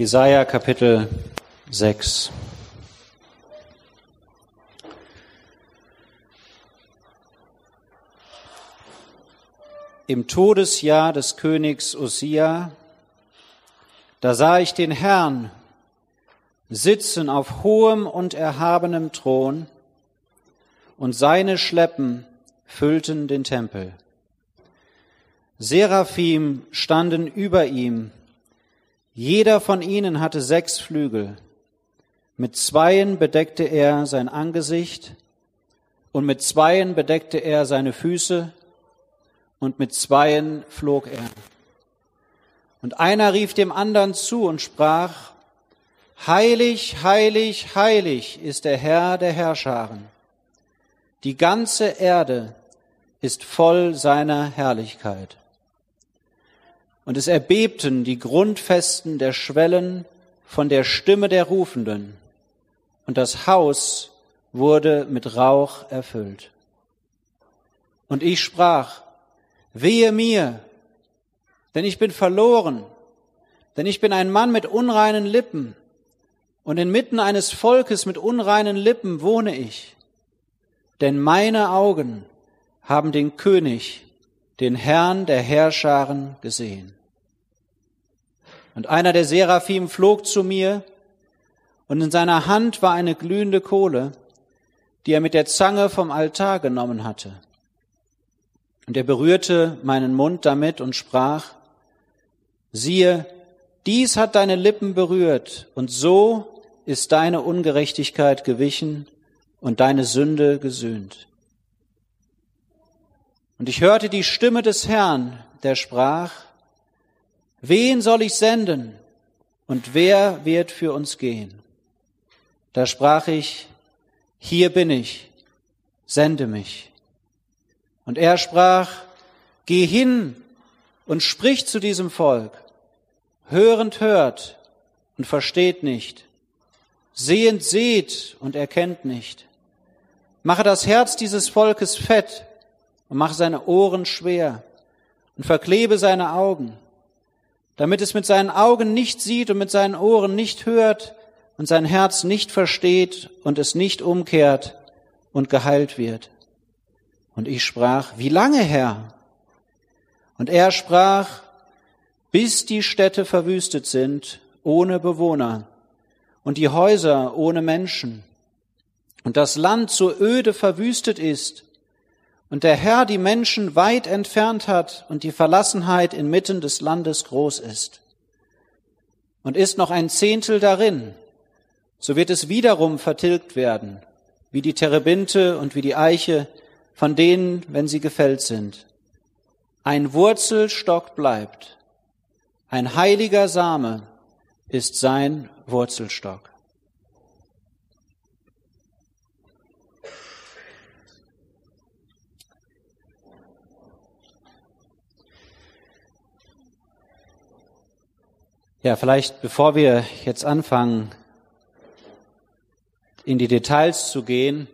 Jesaja Kapitel 6. Im Todesjahr des Königs Osia, da sah ich den Herrn sitzen auf hohem und erhabenem Thron, und seine Schleppen füllten den Tempel. Seraphim standen über ihm, jeder von ihnen hatte sechs Flügel. Mit zweien bedeckte er sein Angesicht und mit zweien bedeckte er seine Füße und mit zweien flog er. Und einer rief dem anderen zu und sprach, Heilig, heilig, heilig ist der Herr der Herrscharen. Die ganze Erde ist voll seiner Herrlichkeit. Und es erbebten die Grundfesten der Schwellen von der Stimme der Rufenden, und das Haus wurde mit Rauch erfüllt. Und ich sprach, wehe mir, denn ich bin verloren, denn ich bin ein Mann mit unreinen Lippen, und inmitten eines Volkes mit unreinen Lippen wohne ich. Denn meine Augen haben den König, den Herrn der Herrscharen gesehen. Und einer der Seraphim flog zu mir, und in seiner Hand war eine glühende Kohle, die er mit der Zange vom Altar genommen hatte. Und er berührte meinen Mund damit und sprach, siehe, dies hat deine Lippen berührt, und so ist deine Ungerechtigkeit gewichen und deine Sünde gesühnt. Und ich hörte die Stimme des Herrn, der sprach, Wen soll ich senden? Und wer wird für uns gehen? Da sprach ich, Hier bin ich, sende mich. Und er sprach, Geh hin und sprich zu diesem Volk. Hörend hört und versteht nicht. Sehend seht und erkennt nicht. Mache das Herz dieses Volkes fett und mache seine Ohren schwer und verklebe seine Augen damit es mit seinen Augen nicht sieht und mit seinen Ohren nicht hört und sein Herz nicht versteht und es nicht umkehrt und geheilt wird. Und ich sprach, wie lange, Herr? Und er sprach, bis die Städte verwüstet sind, ohne Bewohner, und die Häuser ohne Menschen, und das Land so öde verwüstet ist, und der Herr die Menschen weit entfernt hat und die Verlassenheit inmitten des Landes groß ist. Und ist noch ein Zehntel darin, so wird es wiederum vertilgt werden, wie die Terebinte und wie die Eiche, von denen, wenn sie gefällt sind. Ein Wurzelstock bleibt, ein heiliger Same ist sein Wurzelstock. Ja, vielleicht bevor wir jetzt anfangen, in die Details zu gehen,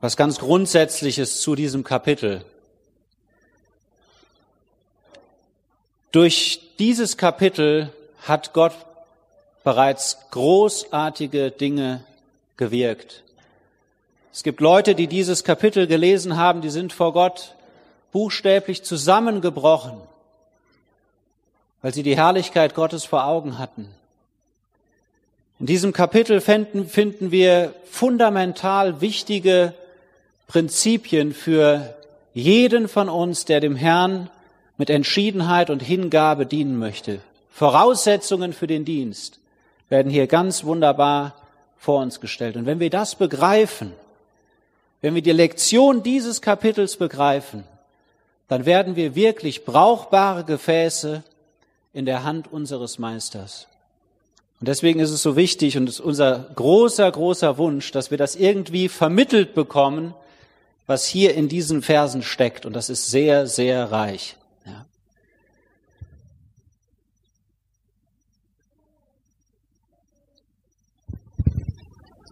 was ganz Grundsätzliches zu diesem Kapitel. Durch dieses Kapitel hat Gott bereits großartige Dinge gewirkt. Es gibt Leute, die dieses Kapitel gelesen haben, die sind vor Gott buchstäblich zusammengebrochen weil sie die Herrlichkeit Gottes vor Augen hatten. In diesem Kapitel finden, wir fundamental wichtige Prinzipien für jeden von uns, der dem Herrn mit Entschiedenheit und Hingabe dienen möchte. Voraussetzungen für den Dienst werden hier ganz wunderbar vor uns gestellt. Und wenn wir das begreifen, wenn wir die Lektion dieses Kapitels begreifen, dann werden wir wirklich brauchbare Gefäße in der Hand unseres Meisters. Und deswegen ist es so wichtig und ist unser großer, großer Wunsch, dass wir das irgendwie vermittelt bekommen, was hier in diesen Versen steckt. Und das ist sehr, sehr reich. Ja.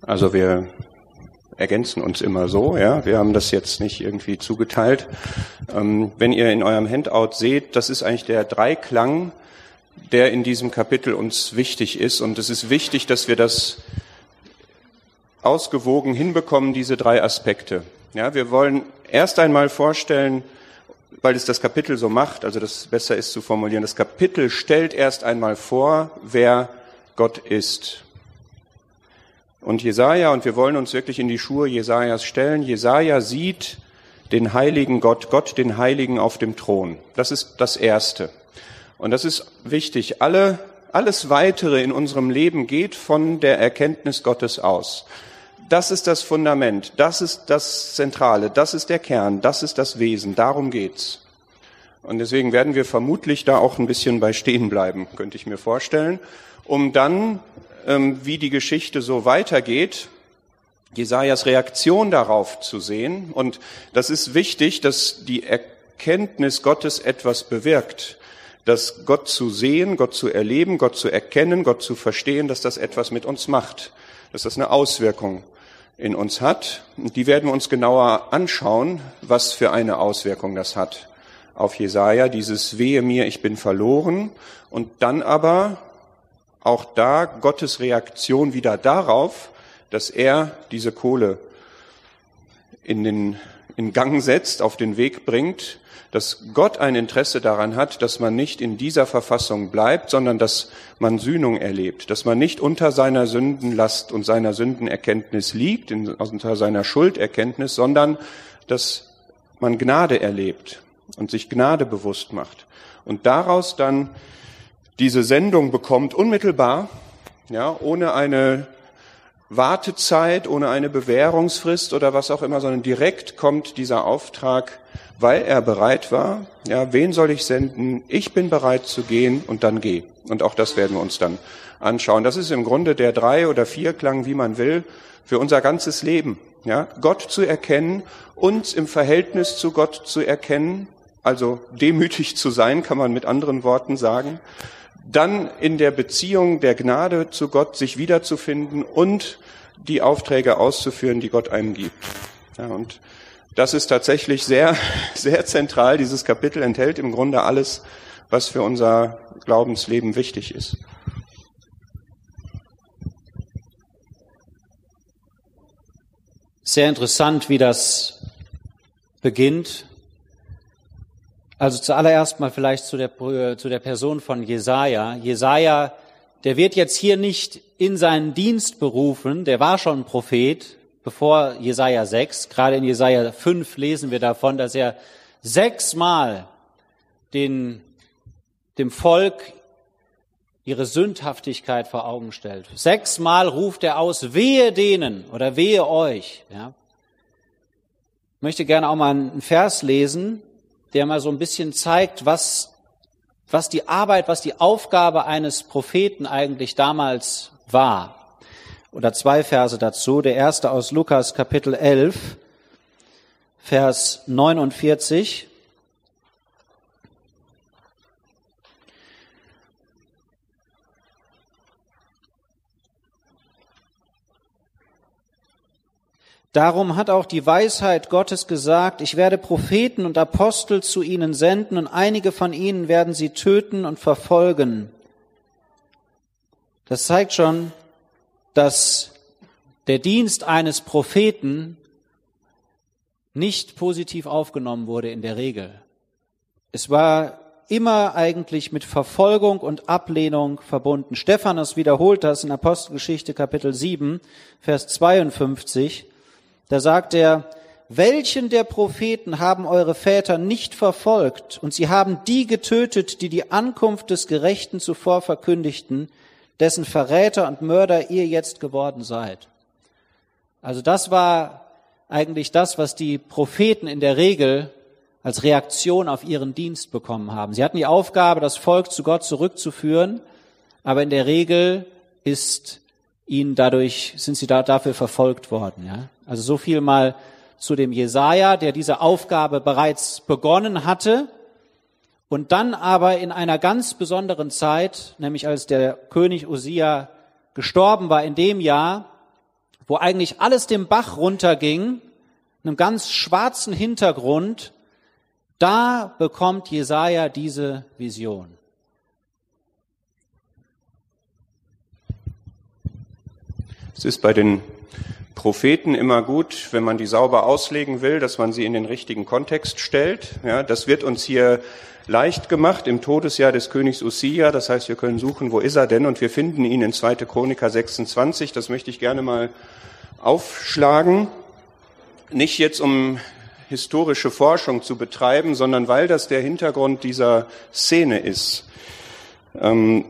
Also wir ergänzen uns immer so, ja. Wir haben das jetzt nicht irgendwie zugeteilt. Ähm, wenn ihr in eurem Handout seht, das ist eigentlich der Dreiklang der in diesem Kapitel uns wichtig ist. Und es ist wichtig, dass wir das ausgewogen hinbekommen, diese drei Aspekte. Ja, wir wollen erst einmal vorstellen, weil es das Kapitel so macht, also das besser ist zu formulieren, das Kapitel stellt erst einmal vor, wer Gott ist. Und Jesaja, und wir wollen uns wirklich in die Schuhe Jesajas stellen, Jesaja sieht den heiligen Gott, Gott den Heiligen auf dem Thron. Das ist das Erste. Und das ist wichtig. Alle, alles weitere in unserem Leben geht von der Erkenntnis Gottes aus. Das ist das Fundament, das ist das Zentrale, das ist der Kern, das ist das Wesen, darum geht's. Und deswegen werden wir vermutlich da auch ein bisschen bei stehen bleiben, könnte ich mir vorstellen, um dann, ähm, wie die Geschichte so weitergeht, Jesajas Reaktion darauf zu sehen. Und das ist wichtig, dass die Erkenntnis Gottes etwas bewirkt. Dass Gott zu sehen, Gott zu erleben, Gott zu erkennen, Gott zu verstehen, dass das etwas mit uns macht. Dass das eine Auswirkung in uns hat. Und die werden wir uns genauer anschauen, was für eine Auswirkung das hat auf Jesaja, dieses Wehe mir, ich bin verloren. Und dann aber auch da Gottes Reaktion wieder darauf, dass er diese Kohle in den in Gang setzt, auf den Weg bringt, dass Gott ein Interesse daran hat, dass man nicht in dieser Verfassung bleibt, sondern dass man Sühnung erlebt, dass man nicht unter seiner Sündenlast und seiner Sündenerkenntnis liegt, unter seiner Schulderkenntnis, sondern dass man Gnade erlebt und sich Gnade bewusst macht. Und daraus dann diese Sendung bekommt unmittelbar, ja, ohne eine Wartezeit, ohne eine Bewährungsfrist oder was auch immer, sondern direkt kommt dieser Auftrag, weil er bereit war. Ja, wen soll ich senden? Ich bin bereit zu gehen und dann geh. Und auch das werden wir uns dann anschauen. Das ist im Grunde der drei oder vier Klang, wie man will, für unser ganzes Leben. Ja, Gott zu erkennen, uns im Verhältnis zu Gott zu erkennen, also demütig zu sein, kann man mit anderen Worten sagen, dann in der Beziehung der Gnade zu Gott sich wiederzufinden und die Aufträge auszuführen, die Gott einem gibt. Ja, und das ist tatsächlich sehr, sehr zentral. Dieses Kapitel enthält im Grunde alles, was für unser Glaubensleben wichtig ist. Sehr interessant, wie das beginnt. Also zuallererst mal vielleicht zu der, zu der Person von Jesaja. Jesaja, der wird jetzt hier nicht in seinen Dienst berufen, der war schon Prophet, bevor Jesaja 6. Gerade in Jesaja 5 lesen wir davon, dass er sechsmal den, dem Volk ihre Sündhaftigkeit vor Augen stellt. Sechsmal ruft er aus, wehe denen oder wehe euch. Ja. Ich möchte gerne auch mal einen Vers lesen, der mal so ein bisschen zeigt, was, was die Arbeit, was die Aufgabe eines Propheten eigentlich damals war oder zwei Verse dazu. Der erste aus Lukas Kapitel 11, Vers 49. Darum hat auch die Weisheit Gottes gesagt, ich werde Propheten und Apostel zu ihnen senden und einige von ihnen werden sie töten und verfolgen. Das zeigt schon, dass der Dienst eines Propheten nicht positiv aufgenommen wurde in der Regel. Es war immer eigentlich mit Verfolgung und Ablehnung verbunden. Stephanus wiederholt das in Apostelgeschichte Kapitel 7, Vers 52. Da sagt er, welchen der Propheten haben eure Väter nicht verfolgt und sie haben die getötet, die die Ankunft des Gerechten zuvor verkündigten, dessen Verräter und Mörder ihr jetzt geworden seid. Also das war eigentlich das, was die Propheten in der Regel als Reaktion auf ihren Dienst bekommen haben. Sie hatten die Aufgabe, das Volk zu Gott zurückzuführen, aber in der Regel ist ihnen dadurch, sind sie da, dafür verfolgt worden, ja. Also so viel mal zu dem Jesaja, der diese Aufgabe bereits begonnen hatte und dann aber in einer ganz besonderen Zeit, nämlich als der König Usia gestorben war in dem Jahr, wo eigentlich alles dem Bach runterging, einem ganz schwarzen Hintergrund, da bekommt Jesaja diese Vision. Es ist bei den Propheten immer gut, wenn man die sauber auslegen will, dass man sie in den richtigen Kontext stellt. Ja, das wird uns hier leicht gemacht im Todesjahr des Königs Usia. Das heißt, wir können suchen, wo ist er denn? Und wir finden ihn in 2. Chroniker 26. Das möchte ich gerne mal aufschlagen. Nicht jetzt um historische Forschung zu betreiben, sondern weil das der Hintergrund dieser Szene ist. Ähm,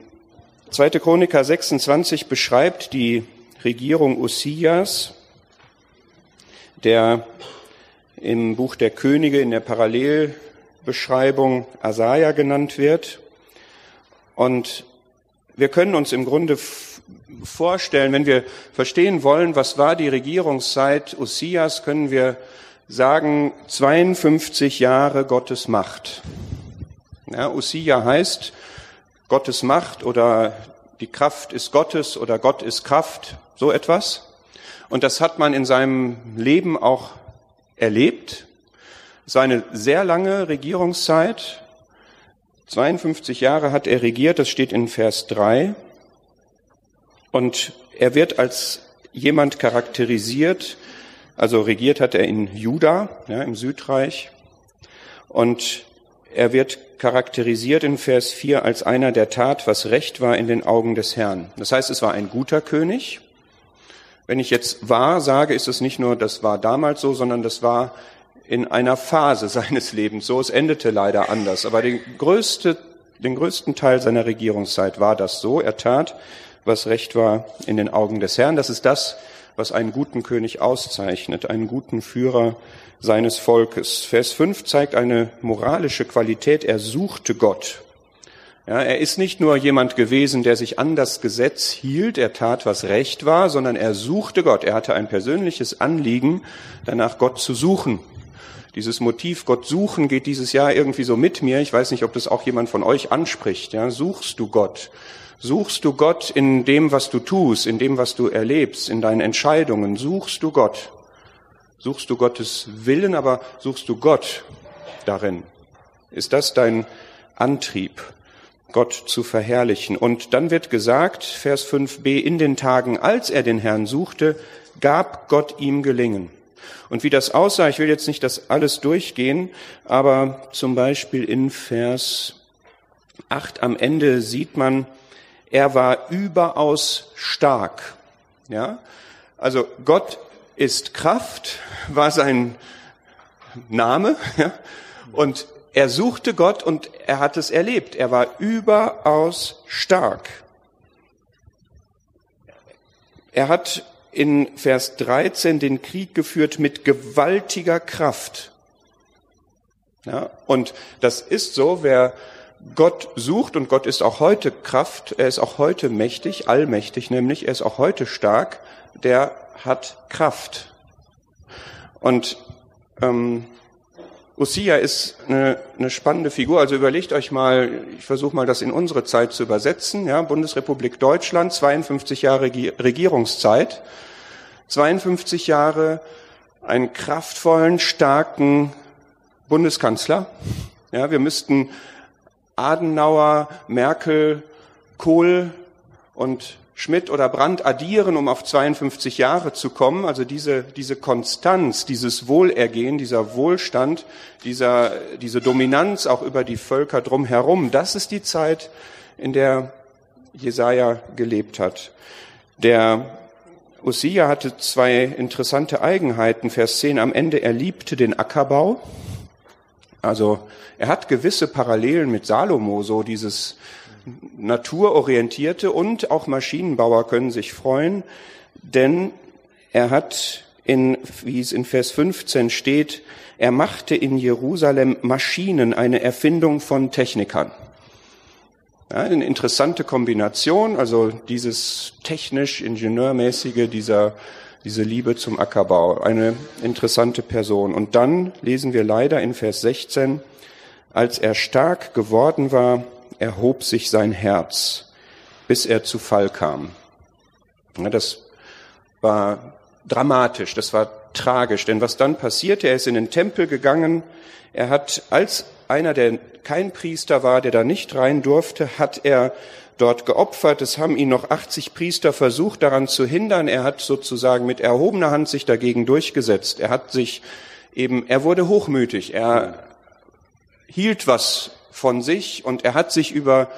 2. Chroniker 26 beschreibt die Regierung Usias, der im Buch der Könige in der Parallelbeschreibung Asaja genannt wird. Und wir können uns im Grunde vorstellen, wenn wir verstehen wollen, was war die Regierungszeit Usias, können wir sagen 52 Jahre Gottes Macht. Ja, Usia heißt Gottes Macht oder die Kraft ist Gottes oder Gott ist Kraft, so etwas. Und das hat man in seinem Leben auch erlebt. Es war eine sehr lange Regierungszeit. 52 Jahre hat er regiert, das steht in Vers 3. Und er wird als jemand charakterisiert, also regiert hat er in Juda, ja, im Südreich. Und er wird charakterisiert in Vers 4 als einer, der tat, was recht war in den Augen des Herrn. Das heißt, es war ein guter König. Wenn ich jetzt war sage, ist es nicht nur, das war damals so, sondern das war in einer Phase seines Lebens so. Es endete leider anders. Aber den, größte, den größten Teil seiner Regierungszeit war das so. Er tat, was recht war in den Augen des Herrn. Das ist das, was einen guten König auszeichnet, einen guten Führer seines Volkes. Vers 5 zeigt eine moralische Qualität. Er suchte Gott. Ja, er ist nicht nur jemand gewesen, der sich an das Gesetz hielt, er tat, was recht war, sondern er suchte Gott. Er hatte ein persönliches Anliegen, danach Gott zu suchen. Dieses Motiv Gott suchen geht dieses Jahr irgendwie so mit mir. Ich weiß nicht, ob das auch jemand von euch anspricht. Ja, suchst du Gott? Suchst du Gott in dem, was du tust, in dem, was du erlebst, in deinen Entscheidungen? Suchst du Gott? Suchst du Gottes Willen, aber suchst du Gott darin? Ist das dein Antrieb, Gott zu verherrlichen? Und dann wird gesagt, Vers 5b, in den Tagen, als er den Herrn suchte, gab Gott ihm Gelingen. Und wie das aussah, ich will jetzt nicht das alles durchgehen, aber zum Beispiel in Vers 8 am Ende sieht man, er war überaus stark. Ja? Also Gott ist Kraft, war sein Name. Ja? Und er suchte Gott und er hat es erlebt. Er war überaus stark. Er hat in Vers 13 den Krieg geführt mit gewaltiger Kraft. Ja, und das ist so, wer Gott sucht und Gott ist auch heute Kraft, er ist auch heute mächtig, allmächtig nämlich, er ist auch heute stark, der hat Kraft. Und ähm, Usia ist eine, eine spannende Figur. Also überlegt euch mal, ich versuche mal das in unsere Zeit zu übersetzen. Ja, Bundesrepublik Deutschland, 52 Jahre Regierungszeit, 52 Jahre einen kraftvollen, starken Bundeskanzler. Ja, wir müssten Adenauer, Merkel, Kohl und Schmidt oder Brandt addieren, um auf 52 Jahre zu kommen. Also diese, diese Konstanz, dieses Wohlergehen, dieser Wohlstand, dieser, diese Dominanz auch über die Völker drumherum, das ist die Zeit, in der Jesaja gelebt hat. Der Usia hatte zwei interessante Eigenheiten. Vers 10 am Ende, er liebte den Ackerbau. Also er hat gewisse Parallelen mit Salomo, so dieses naturorientierte und auch Maschinenbauer können sich freuen, denn er hat in, wie es in Vers 15 steht, er machte in Jerusalem Maschinen, eine Erfindung von Technikern. Ja, eine interessante Kombination, also dieses technisch-ingenieurmäßige, dieser diese Liebe zum Ackerbau. Eine interessante Person. Und dann lesen wir leider in Vers 16, als er stark geworden war, erhob sich sein Herz, bis er zu Fall kam. Ja, das war dramatisch, das war tragisch, denn was dann passierte, er ist in den Tempel gegangen, er hat als einer, der kein Priester war, der da nicht rein durfte, hat er dort geopfert. Es haben ihn noch 80 Priester versucht, daran zu hindern. Er hat sozusagen mit erhobener Hand sich dagegen durchgesetzt. Er hat sich eben, er wurde hochmütig. Er hielt was von sich und er hat sich über,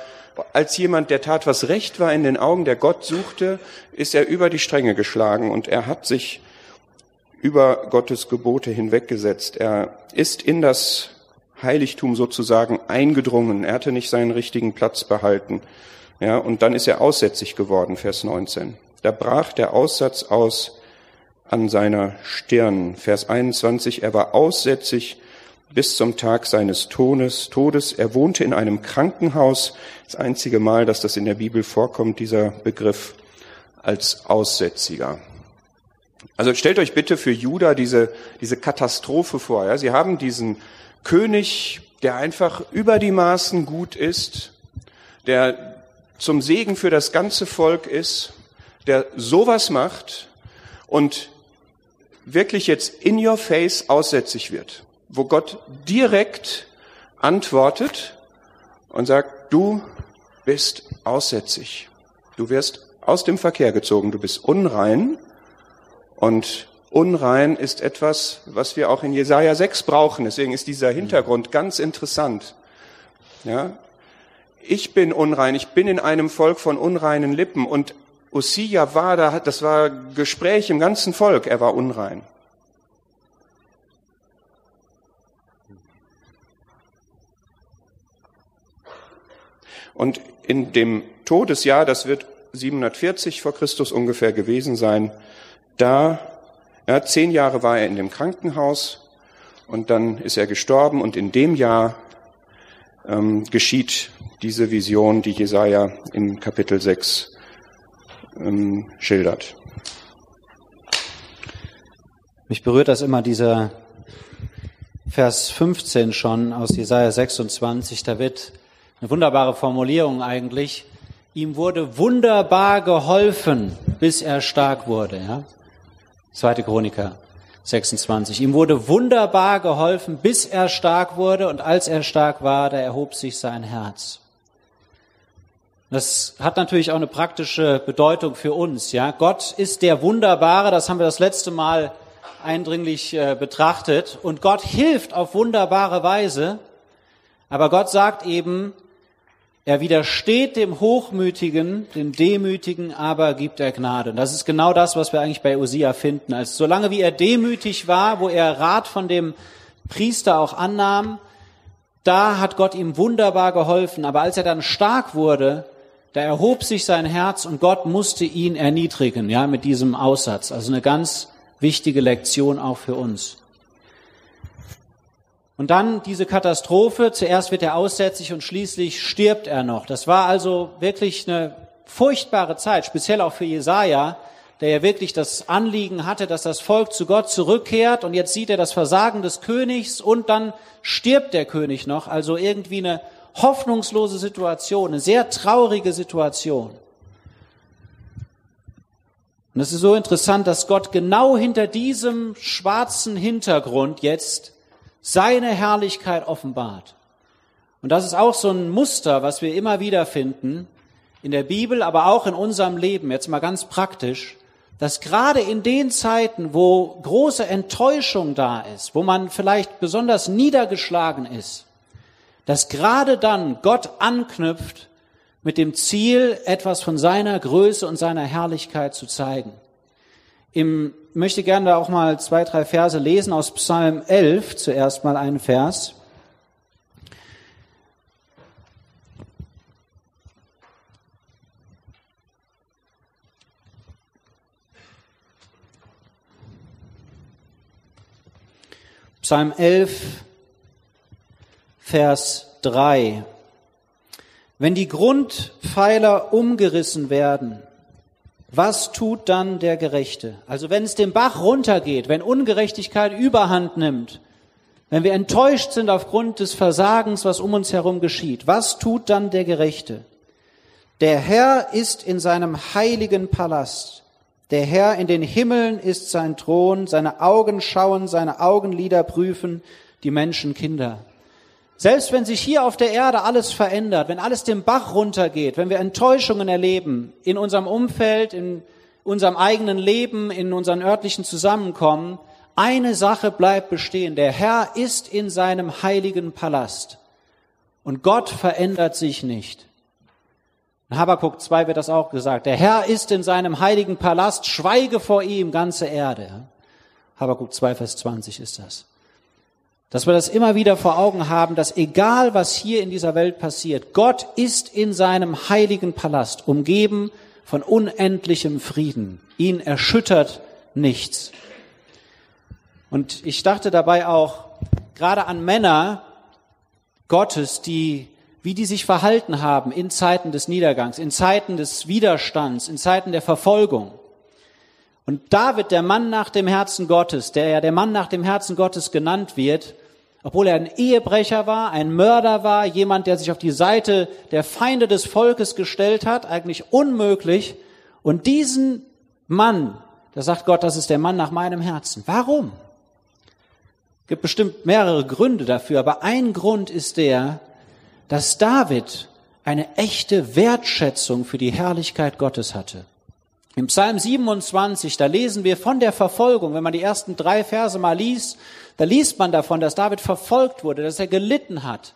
als jemand, der tat, was recht war in den Augen, der Gott suchte, ist er über die Stränge geschlagen und er hat sich über Gottes Gebote hinweggesetzt. Er ist in das Heiligtum sozusagen eingedrungen. Er hatte nicht seinen richtigen Platz behalten. Ja, und dann ist er aussätzig geworden, Vers 19. Da brach der Aussatz aus an seiner Stirn. Vers 21, er war aussätzig bis zum Tag seines Todes. Todes. Er wohnte in einem Krankenhaus. Das einzige Mal, dass das in der Bibel vorkommt, dieser Begriff als Aussätziger. Also stellt euch bitte für Juda diese, diese Katastrophe vor. Ja? Sie haben diesen König, der einfach über die Maßen gut ist, der zum Segen für das ganze Volk ist, der sowas macht und wirklich jetzt in your face aussätzig wird, wo Gott direkt antwortet und sagt, du bist aussätzig. Du wirst aus dem Verkehr gezogen, du bist unrein und unrein ist etwas, was wir auch in Jesaja 6 brauchen. Deswegen ist dieser Hintergrund ganz interessant. Ja? Ich bin unrein, ich bin in einem Volk von unreinen Lippen. Und Usia war da, das war Gespräch im ganzen Volk, er war unrein. Und in dem Todesjahr, das wird 740 vor Christus ungefähr gewesen sein, da, ja, zehn Jahre war er in dem Krankenhaus und dann ist er gestorben. Und in dem Jahr ähm, geschieht diese Vision, die Jesaja im Kapitel 6 ähm, schildert. Mich berührt das immer dieser Vers 15 schon aus Jesaja 26. Da wird eine wunderbare Formulierung eigentlich. Ihm wurde wunderbar geholfen, bis er stark wurde. Ja? Zweite Chroniker 26. Ihm wurde wunderbar geholfen, bis er stark wurde, und als er stark war, da erhob sich sein Herz. Das hat natürlich auch eine praktische Bedeutung für uns. Ja, Gott ist der Wunderbare. Das haben wir das letzte Mal eindringlich äh, betrachtet. Und Gott hilft auf wunderbare Weise. Aber Gott sagt eben, er widersteht dem Hochmütigen, dem Demütigen, aber gibt er Gnade. Und das ist genau das, was wir eigentlich bei Usia finden. Also solange wie er demütig war, wo er Rat von dem Priester auch annahm, da hat Gott ihm wunderbar geholfen. Aber als er dann stark wurde, da erhob sich sein Herz und Gott musste ihn erniedrigen, ja, mit diesem Aussatz. Also eine ganz wichtige Lektion auch für uns. Und dann diese Katastrophe. Zuerst wird er aussätzig und schließlich stirbt er noch. Das war also wirklich eine furchtbare Zeit, speziell auch für Jesaja, der ja wirklich das Anliegen hatte, dass das Volk zu Gott zurückkehrt. Und jetzt sieht er das Versagen des Königs und dann stirbt der König noch. Also irgendwie eine hoffnungslose Situation, eine sehr traurige Situation. Und es ist so interessant, dass Gott genau hinter diesem schwarzen Hintergrund jetzt seine Herrlichkeit offenbart. Und das ist auch so ein Muster, was wir immer wieder finden in der Bibel, aber auch in unserem Leben, jetzt mal ganz praktisch, dass gerade in den Zeiten, wo große Enttäuschung da ist, wo man vielleicht besonders niedergeschlagen ist, dass gerade dann Gott anknüpft mit dem Ziel, etwas von seiner Größe und seiner Herrlichkeit zu zeigen. Im möchte gerne da auch mal zwei, drei Verse lesen aus Psalm 11, zuerst mal einen Vers. Psalm 11, Vers 3. Wenn die Grundpfeiler umgerissen werden, was tut dann der Gerechte? Also wenn es den Bach runtergeht, wenn Ungerechtigkeit überhand nimmt, wenn wir enttäuscht sind aufgrund des Versagens, was um uns herum geschieht, was tut dann der Gerechte? Der Herr ist in seinem heiligen Palast. Der Herr in den Himmeln ist sein Thron. Seine Augen schauen, seine Augenlider prüfen die Menschenkinder. Selbst wenn sich hier auf der Erde alles verändert, wenn alles den Bach runtergeht, wenn wir Enttäuschungen erleben in unserem Umfeld, in unserem eigenen Leben, in unseren örtlichen Zusammenkommen, eine Sache bleibt bestehen. Der Herr ist in seinem heiligen Palast. Und Gott verändert sich nicht. In Habakkuk 2 wird das auch gesagt. Der Herr ist in seinem heiligen Palast, schweige vor ihm, ganze Erde. Habakkuk 2, Vers 20 ist das. Dass wir das immer wieder vor Augen haben, dass egal was hier in dieser Welt passiert, Gott ist in seinem heiligen Palast, umgeben von unendlichem Frieden. Ihn erschüttert nichts. Und ich dachte dabei auch gerade an Männer Gottes, die, wie die sich verhalten haben in Zeiten des Niedergangs, in Zeiten des Widerstands, in Zeiten der Verfolgung. Und David, der Mann nach dem Herzen Gottes, der ja der Mann nach dem Herzen Gottes genannt wird, obwohl er ein Ehebrecher war, ein Mörder war, jemand, der sich auf die Seite der Feinde des Volkes gestellt hat, eigentlich unmöglich. Und diesen Mann, da sagt Gott, das ist der Mann nach meinem Herzen. Warum? Gibt bestimmt mehrere Gründe dafür, aber ein Grund ist der, dass David eine echte Wertschätzung für die Herrlichkeit Gottes hatte. Im Psalm 27, da lesen wir von der Verfolgung, wenn man die ersten drei Verse mal liest, da liest man davon, dass David verfolgt wurde, dass er gelitten hat,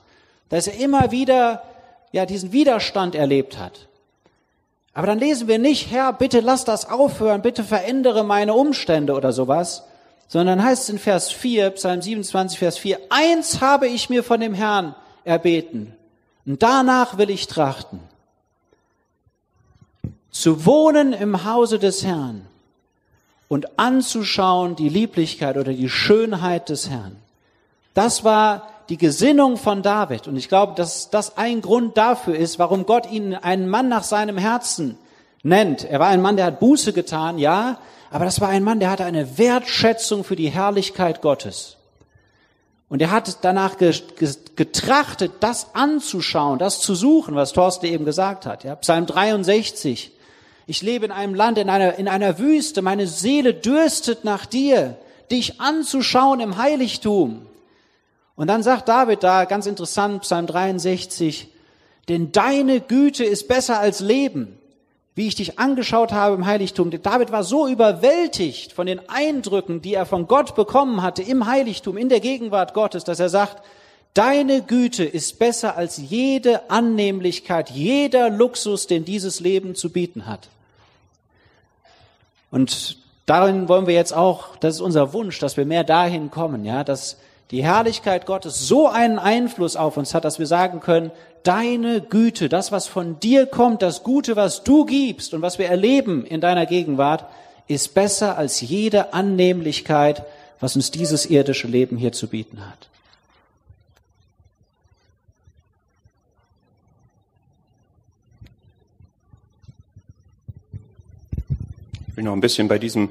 dass er immer wieder, ja, diesen Widerstand erlebt hat. Aber dann lesen wir nicht, Herr, bitte lass das aufhören, bitte verändere meine Umstände oder sowas, sondern heißt es in Vers 4, Psalm 27, Vers 4, eins habe ich mir von dem Herrn erbeten und danach will ich trachten zu wohnen im Hause des Herrn und anzuschauen die Lieblichkeit oder die Schönheit des Herrn. Das war die Gesinnung von David. Und ich glaube, dass das ein Grund dafür ist, warum Gott ihn einen Mann nach seinem Herzen nennt. Er war ein Mann, der hat Buße getan, ja, aber das war ein Mann, der hatte eine Wertschätzung für die Herrlichkeit Gottes. Und er hat danach getrachtet, das anzuschauen, das zu suchen, was Thorsten eben gesagt hat. Ja, Psalm 63. Ich lebe in einem Land, in einer, in einer Wüste. Meine Seele dürstet nach dir, dich anzuschauen im Heiligtum. Und dann sagt David da, ganz interessant, Psalm 63, denn deine Güte ist besser als Leben, wie ich dich angeschaut habe im Heiligtum. David war so überwältigt von den Eindrücken, die er von Gott bekommen hatte im Heiligtum, in der Gegenwart Gottes, dass er sagt, deine Güte ist besser als jede Annehmlichkeit, jeder Luxus, den dieses Leben zu bieten hat. Und darin wollen wir jetzt auch, das ist unser Wunsch, dass wir mehr dahin kommen, ja, dass die Herrlichkeit Gottes so einen Einfluss auf uns hat, dass wir sagen können, deine Güte, das, was von dir kommt, das Gute, was du gibst und was wir erleben in deiner Gegenwart, ist besser als jede Annehmlichkeit, was uns dieses irdische Leben hier zu bieten hat. Will noch ein bisschen bei diesem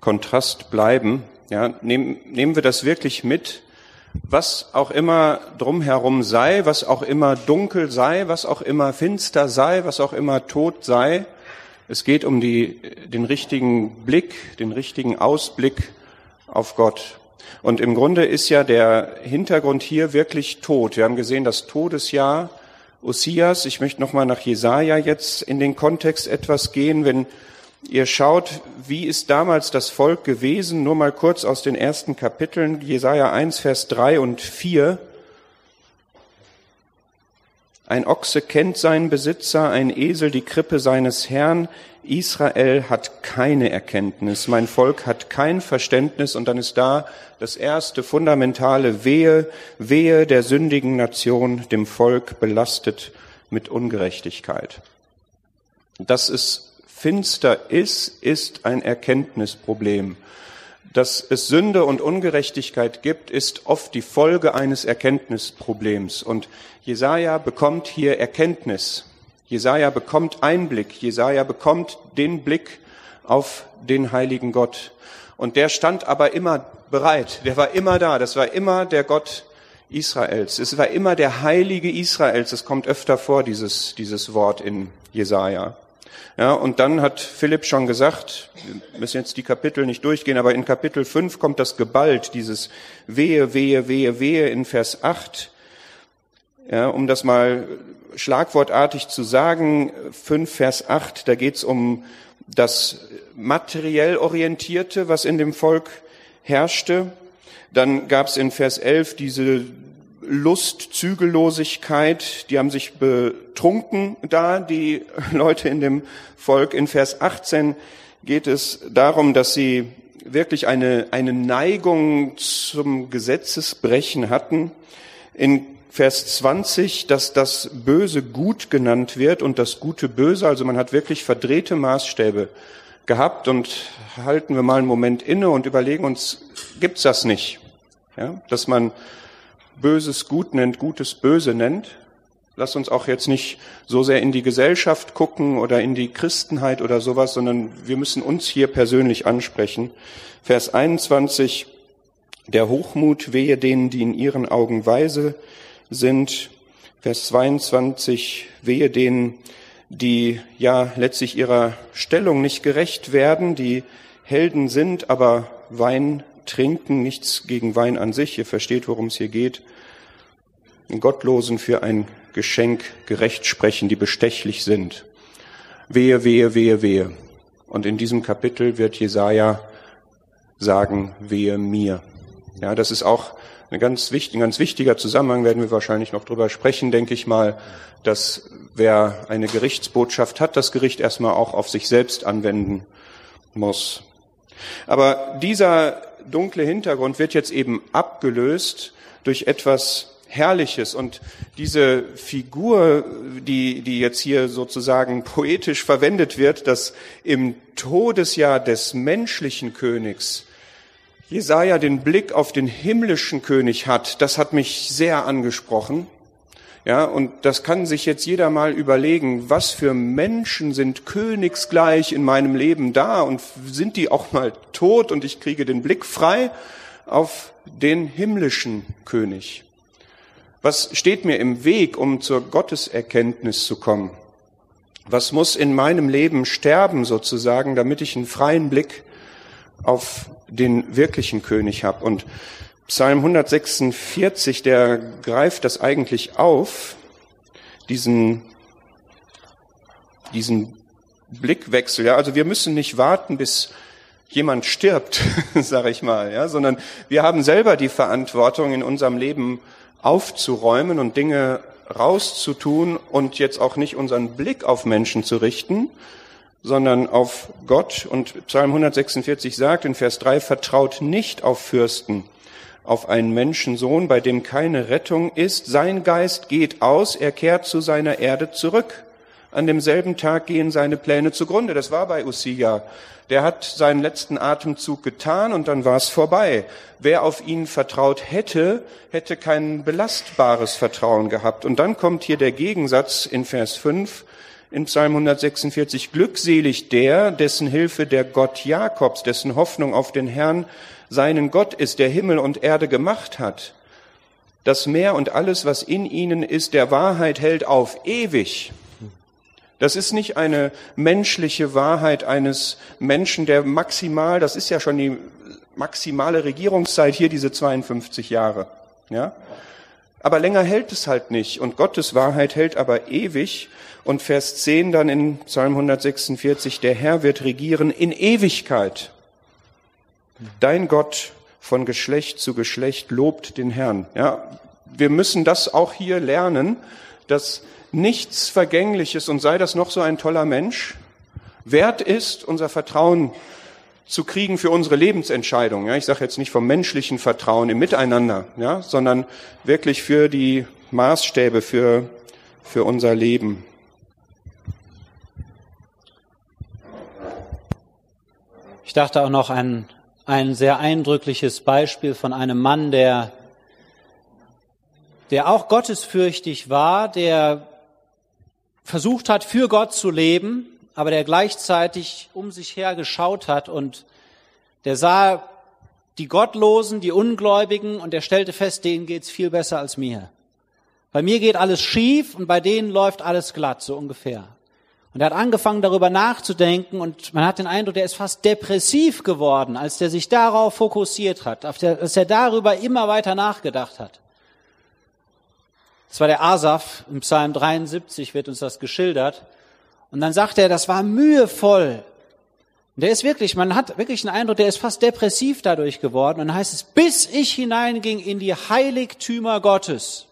Kontrast bleiben. Ja, nehmen, nehmen wir das wirklich mit, was auch immer drumherum sei, was auch immer dunkel sei, was auch immer finster sei, was auch immer tot sei. Es geht um die, den richtigen Blick, den richtigen Ausblick auf Gott. Und im Grunde ist ja der Hintergrund hier wirklich tot. Wir haben gesehen, das Todesjahr Osias. Ich möchte nochmal nach Jesaja jetzt in den Kontext etwas gehen, wenn Ihr schaut, wie ist damals das Volk gewesen? Nur mal kurz aus den ersten Kapiteln, Jesaja 1, Vers 3 und 4. Ein Ochse kennt seinen Besitzer, ein Esel die Krippe seines Herrn. Israel hat keine Erkenntnis, mein Volk hat kein Verständnis und dann ist da das erste fundamentale Wehe, Wehe der sündigen Nation, dem Volk belastet mit Ungerechtigkeit. Das ist finster ist, ist ein Erkenntnisproblem. Dass es Sünde und Ungerechtigkeit gibt, ist oft die Folge eines Erkenntnisproblems. Und Jesaja bekommt hier Erkenntnis. Jesaja bekommt Einblick. Jesaja bekommt den Blick auf den heiligen Gott. Und der stand aber immer bereit. Der war immer da. Das war immer der Gott Israels. Es war immer der Heilige Israels. Es kommt öfter vor, dieses, dieses Wort in Jesaja. Ja, und dann hat Philipp schon gesagt, wir müssen jetzt die Kapitel nicht durchgehen, aber in Kapitel 5 kommt das geballt, dieses Wehe, Wehe, Wehe, Wehe in Vers 8. Ja, um das mal schlagwortartig zu sagen, 5 Vers 8, da geht es um das materiell Orientierte, was in dem Volk herrschte. Dann gab es in Vers 11 diese Lust, Zügellosigkeit, die haben sich betrunken da, die Leute in dem Volk. In Vers 18 geht es darum, dass sie wirklich eine, eine Neigung zum Gesetzesbrechen hatten. In Vers 20, dass das Böse gut genannt wird und das Gute böse. Also man hat wirklich verdrehte Maßstäbe gehabt und halten wir mal einen Moment inne und überlegen uns, gibt's das nicht? Ja, dass man Böses gut nennt, Gutes böse nennt. Lass uns auch jetzt nicht so sehr in die Gesellschaft gucken oder in die Christenheit oder sowas, sondern wir müssen uns hier persönlich ansprechen. Vers 21, der Hochmut wehe denen, die in ihren Augen weise sind. Vers 22, wehe denen, die ja letztlich ihrer Stellung nicht gerecht werden, die Helden sind, aber Wein trinken, nichts gegen Wein an sich. Ihr versteht, worum es hier geht. Den Gottlosen für ein Geschenk gerecht sprechen, die bestechlich sind. Wehe, wehe, wehe, wehe. Und in diesem Kapitel wird Jesaja sagen, wehe mir. Ja, das ist auch ein ganz, wichtig, ein ganz wichtiger Zusammenhang, werden wir wahrscheinlich noch drüber sprechen, denke ich mal, dass wer eine Gerichtsbotschaft hat, das Gericht erstmal auch auf sich selbst anwenden muss. Aber dieser dunkle Hintergrund wird jetzt eben abgelöst durch etwas Herrliches. Und diese Figur, die, die jetzt hier sozusagen poetisch verwendet wird, dass im Todesjahr des menschlichen Königs Jesaja den Blick auf den himmlischen König hat, das hat mich sehr angesprochen. Ja, und das kann sich jetzt jeder mal überlegen, was für Menschen sind königsgleich in meinem Leben da und sind die auch mal tot und ich kriege den Blick frei auf den himmlischen König. Was steht mir im Weg, um zur Gotteserkenntnis zu kommen? Was muss in meinem Leben sterben sozusagen, damit ich einen freien Blick auf den wirklichen König habe? Und Psalm 146, der greift das eigentlich auf, diesen, diesen Blickwechsel. Ja, also wir müssen nicht warten, bis jemand stirbt, sage ich mal, ja, sondern wir haben selber die Verantwortung in unserem Leben aufzuräumen und Dinge rauszutun und jetzt auch nicht unseren Blick auf Menschen zu richten, sondern auf Gott. Und Psalm 146 sagt in Vers 3, vertraut nicht auf Fürsten, auf einen Menschensohn, bei dem keine Rettung ist. Sein Geist geht aus, er kehrt zu seiner Erde zurück. An demselben Tag gehen seine Pläne zugrunde. Das war bei Usia. Der hat seinen letzten Atemzug getan und dann war es vorbei. Wer auf ihn vertraut hätte, hätte kein belastbares Vertrauen gehabt. Und dann kommt hier der Gegensatz in Vers 5 in Psalm 146. Glückselig der, dessen Hilfe der Gott Jakobs, dessen Hoffnung auf den Herrn seinen Gott ist, der Himmel und Erde gemacht hat. Das Meer und alles, was in ihnen ist, der Wahrheit hält auf ewig. Das ist nicht eine menschliche Wahrheit eines Menschen, der maximal, das ist ja schon die maximale Regierungszeit hier, diese 52 Jahre. Ja? Aber länger hält es halt nicht. Und Gottes Wahrheit hält aber ewig. Und Vers 10 dann in Psalm 146, der Herr wird regieren in Ewigkeit. Dein Gott von Geschlecht zu Geschlecht lobt den Herrn. Ja, wir müssen das auch hier lernen, dass nichts Vergängliches und sei das noch so ein toller Mensch wert ist, unser Vertrauen zu kriegen für unsere Lebensentscheidung. Ja, ich sage jetzt nicht vom menschlichen Vertrauen im Miteinander, ja, sondern wirklich für die Maßstäbe für, für unser Leben. Ich dachte auch noch an ein sehr eindrückliches Beispiel von einem Mann, der, der auch gottesfürchtig war, der versucht hat, für Gott zu leben, aber der gleichzeitig um sich her geschaut hat und der sah die Gottlosen, die Ungläubigen und er stellte fest, denen geht's viel besser als mir. Bei mir geht alles schief und bei denen läuft alles glatt, so ungefähr. Und er hat angefangen darüber nachzudenken und man hat den Eindruck, der ist fast depressiv geworden, als der sich darauf fokussiert hat, als er darüber immer weiter nachgedacht hat. Das war der Asaf, im Psalm 73 wird uns das geschildert. Und dann sagt er, das war mühevoll. Und der ist wirklich, man hat wirklich den Eindruck, der ist fast depressiv dadurch geworden. Und dann heißt es, bis ich hineinging in die Heiligtümer Gottes,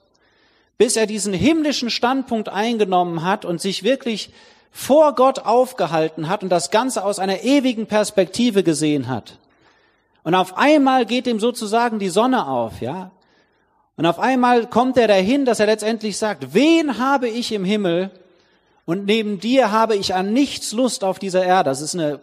bis er diesen himmlischen Standpunkt eingenommen hat und sich wirklich vor Gott aufgehalten hat und das Ganze aus einer ewigen Perspektive gesehen hat. Und auf einmal geht ihm sozusagen die Sonne auf, ja. Und auf einmal kommt er dahin, dass er letztendlich sagt, wen habe ich im Himmel und neben dir habe ich an nichts Lust auf dieser Erde. Das ist eine,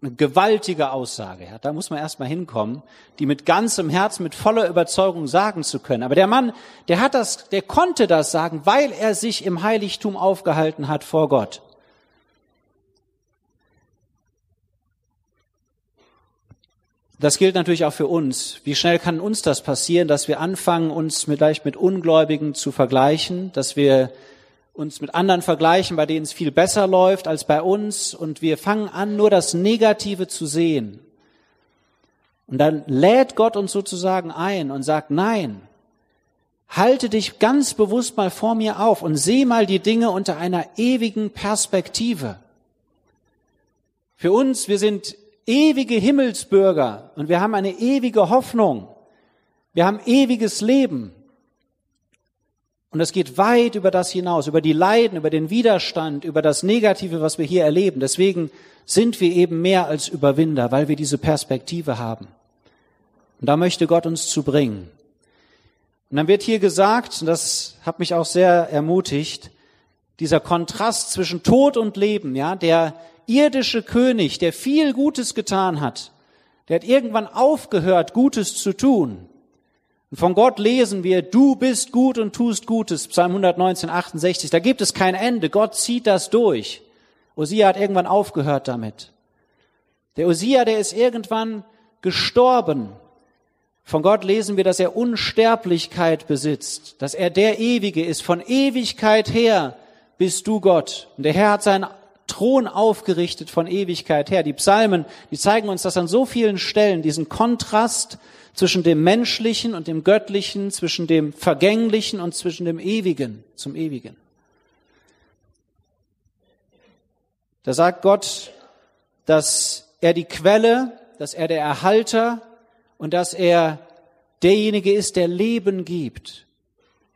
eine gewaltige Aussage. Ja. Da muss man erstmal hinkommen, die mit ganzem Herz, mit voller Überzeugung sagen zu können. Aber der Mann, der hat das, der konnte das sagen, weil er sich im Heiligtum aufgehalten hat vor Gott. Das gilt natürlich auch für uns. Wie schnell kann uns das passieren, dass wir anfangen, uns vielleicht mit Ungläubigen zu vergleichen, dass wir uns mit anderen vergleichen, bei denen es viel besser läuft als bei uns und wir fangen an, nur das Negative zu sehen. Und dann lädt Gott uns sozusagen ein und sagt, nein, halte dich ganz bewusst mal vor mir auf und seh mal die Dinge unter einer ewigen Perspektive. Für uns, wir sind ewige Himmelsbürger und wir haben eine ewige Hoffnung. Wir haben ewiges Leben. Und es geht weit über das hinaus, über die Leiden, über den Widerstand, über das Negative, was wir hier erleben. Deswegen sind wir eben mehr als Überwinder, weil wir diese Perspektive haben. Und da möchte Gott uns zu bringen. Und dann wird hier gesagt, und das hat mich auch sehr ermutigt, dieser Kontrast zwischen Tod und Leben, ja, der irdische König, der viel Gutes getan hat, der hat irgendwann aufgehört, Gutes zu tun. Und von Gott lesen wir, du bist gut und tust Gutes, Psalm 119, 68. Da gibt es kein Ende. Gott zieht das durch. Osia hat irgendwann aufgehört damit. Der Osia, der ist irgendwann gestorben. Von Gott lesen wir, dass er Unsterblichkeit besitzt, dass er der Ewige ist. Von Ewigkeit her bist du Gott. Und der Herr hat seinen Thron aufgerichtet von Ewigkeit her. Die Psalmen, die zeigen uns das an so vielen Stellen, diesen Kontrast zwischen dem Menschlichen und dem Göttlichen, zwischen dem Vergänglichen und zwischen dem Ewigen zum Ewigen. Da sagt Gott, dass er die Quelle, dass er der Erhalter und dass er derjenige ist, der Leben gibt.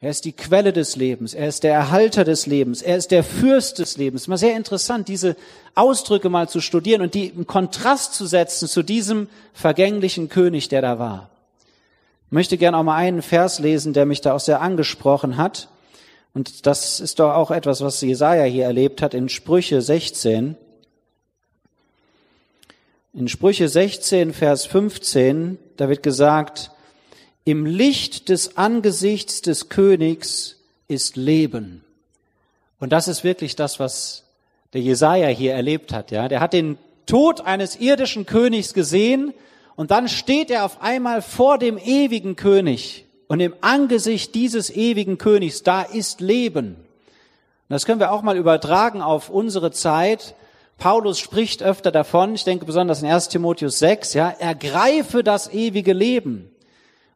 Er ist die Quelle des Lebens. Er ist der Erhalter des Lebens. Er ist der Fürst des Lebens. Mal sehr interessant, diese Ausdrücke mal zu studieren und die im Kontrast zu setzen zu diesem vergänglichen König, der da war. Ich möchte gerne auch mal einen Vers lesen, der mich da auch sehr angesprochen hat. Und das ist doch auch etwas, was Jesaja hier erlebt hat in Sprüche 16. In Sprüche 16, Vers 15, da wird gesagt, im Licht des Angesichts des Königs ist Leben. Und das ist wirklich das, was der Jesaja hier erlebt hat, ja. Der hat den Tod eines irdischen Königs gesehen und dann steht er auf einmal vor dem ewigen König. Und im Angesicht dieses ewigen Königs, da ist Leben. Und das können wir auch mal übertragen auf unsere Zeit. Paulus spricht öfter davon, ich denke besonders in 1 Timotheus 6, ja, ergreife das ewige Leben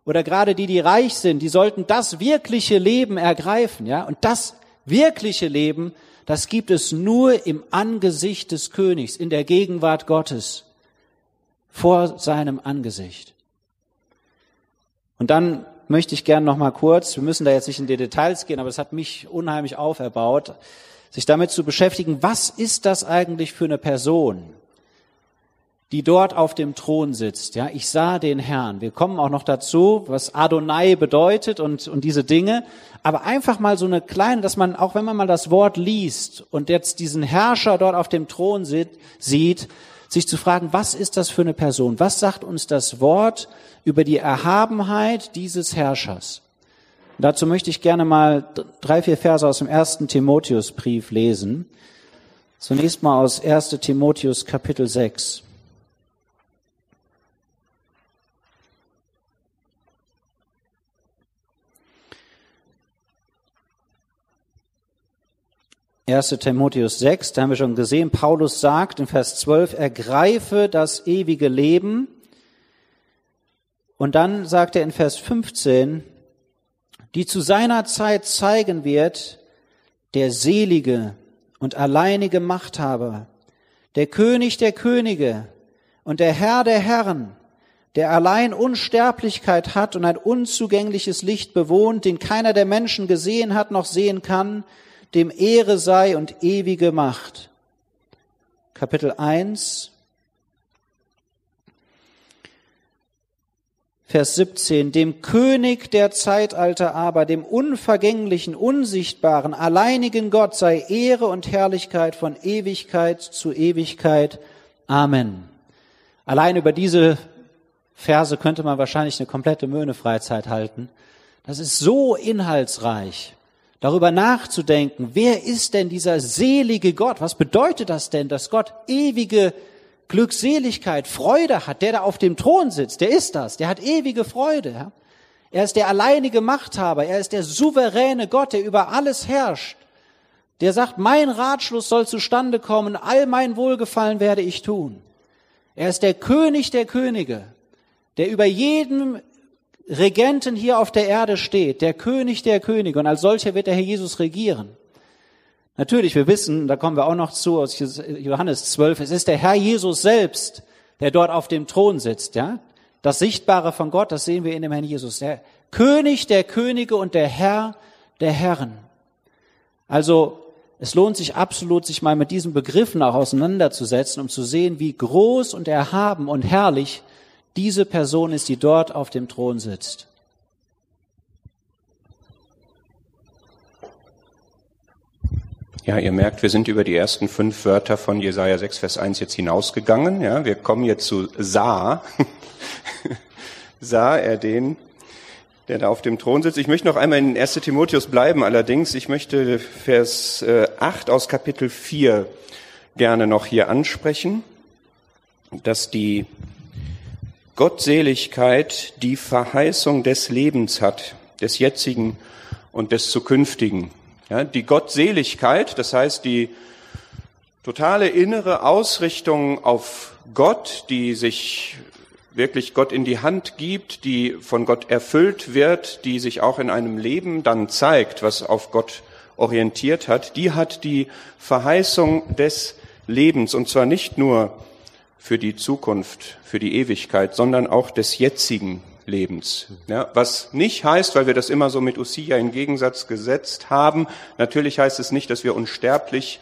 oder gerade die, die reich sind, die sollten das wirkliche Leben ergreifen, ja? Und das wirkliche Leben, das gibt es nur im Angesicht des Königs, in der Gegenwart Gottes, vor seinem Angesicht. Und dann möchte ich gern noch mal kurz, wir müssen da jetzt nicht in die Details gehen, aber es hat mich unheimlich auferbaut, sich damit zu beschäftigen, was ist das eigentlich für eine Person? Die dort auf dem Thron sitzt. Ja, ich sah den Herrn. Wir kommen auch noch dazu, was Adonai bedeutet und, und diese Dinge. Aber einfach mal so eine kleine, dass man, auch wenn man mal das Wort liest und jetzt diesen Herrscher dort auf dem Thron sieht, sieht sich zu fragen, was ist das für eine Person? Was sagt uns das Wort über die Erhabenheit dieses Herrschers? Dazu möchte ich gerne mal drei, vier Verse aus dem ersten Timotheusbrief lesen. Zunächst mal aus 1. Timotheus Kapitel 6. 1. Timotheus 6, da haben wir schon gesehen, Paulus sagt in Vers 12, ergreife das ewige Leben. Und dann sagt er in Vers 15, die zu seiner Zeit zeigen wird, der selige und alleinige Machthaber, der König der Könige und der Herr der Herren, der allein Unsterblichkeit hat und ein unzugängliches Licht bewohnt, den keiner der Menschen gesehen hat noch sehen kann, dem Ehre sei und ewige Macht. Kapitel 1, Vers 17, dem König der Zeitalter aber, dem unvergänglichen, unsichtbaren, alleinigen Gott sei Ehre und Herrlichkeit von Ewigkeit zu Ewigkeit. Amen. Allein über diese Verse könnte man wahrscheinlich eine komplette Möhne-Freizeit halten. Das ist so inhaltsreich, darüber nachzudenken, wer ist denn dieser selige Gott? Was bedeutet das denn, dass Gott ewige Glückseligkeit, Freude hat, der da auf dem Thron sitzt, der ist das, der hat ewige Freude. Er ist der alleinige Machthaber, er ist der souveräne Gott, der über alles herrscht. Der sagt, mein Ratschluss soll zustande kommen, all mein Wohlgefallen werde ich tun. Er ist der König der Könige, der über jedem Regenten hier auf der Erde steht, der König der Könige. Und als solcher wird der Herr Jesus regieren. Natürlich, wir wissen, da kommen wir auch noch zu aus Johannes 12, es ist der Herr Jesus selbst, der dort auf dem Thron sitzt, ja? Das Sichtbare von Gott, das sehen wir in dem Herrn Jesus, der König der Könige und der Herr der Herren. Also, es lohnt sich absolut, sich mal mit diesen Begriffen auch auseinanderzusetzen, um zu sehen, wie groß und erhaben und herrlich diese Person ist, die dort auf dem Thron sitzt. Ja, ihr merkt, wir sind über die ersten fünf Wörter von Jesaja 6, Vers 1 jetzt hinausgegangen. Ja, wir kommen jetzt zu sah. sah er den, der da auf dem Thron sitzt. Ich möchte noch einmal in 1. Timotheus bleiben, allerdings. Ich möchte Vers 8 äh, aus Kapitel 4 gerne noch hier ansprechen, dass die Gottseligkeit die Verheißung des Lebens hat, des jetzigen und des zukünftigen. Ja, die Gottseligkeit, das heißt die totale innere Ausrichtung auf Gott, die sich wirklich Gott in die Hand gibt, die von Gott erfüllt wird, die sich auch in einem Leben dann zeigt, was auf Gott orientiert hat, die hat die Verheißung des Lebens und zwar nicht nur für die Zukunft, für die Ewigkeit, sondern auch des jetzigen Lebens. Ja, was nicht heißt, weil wir das immer so mit Usia in Gegensatz gesetzt haben, natürlich heißt es nicht, dass wir unsterblich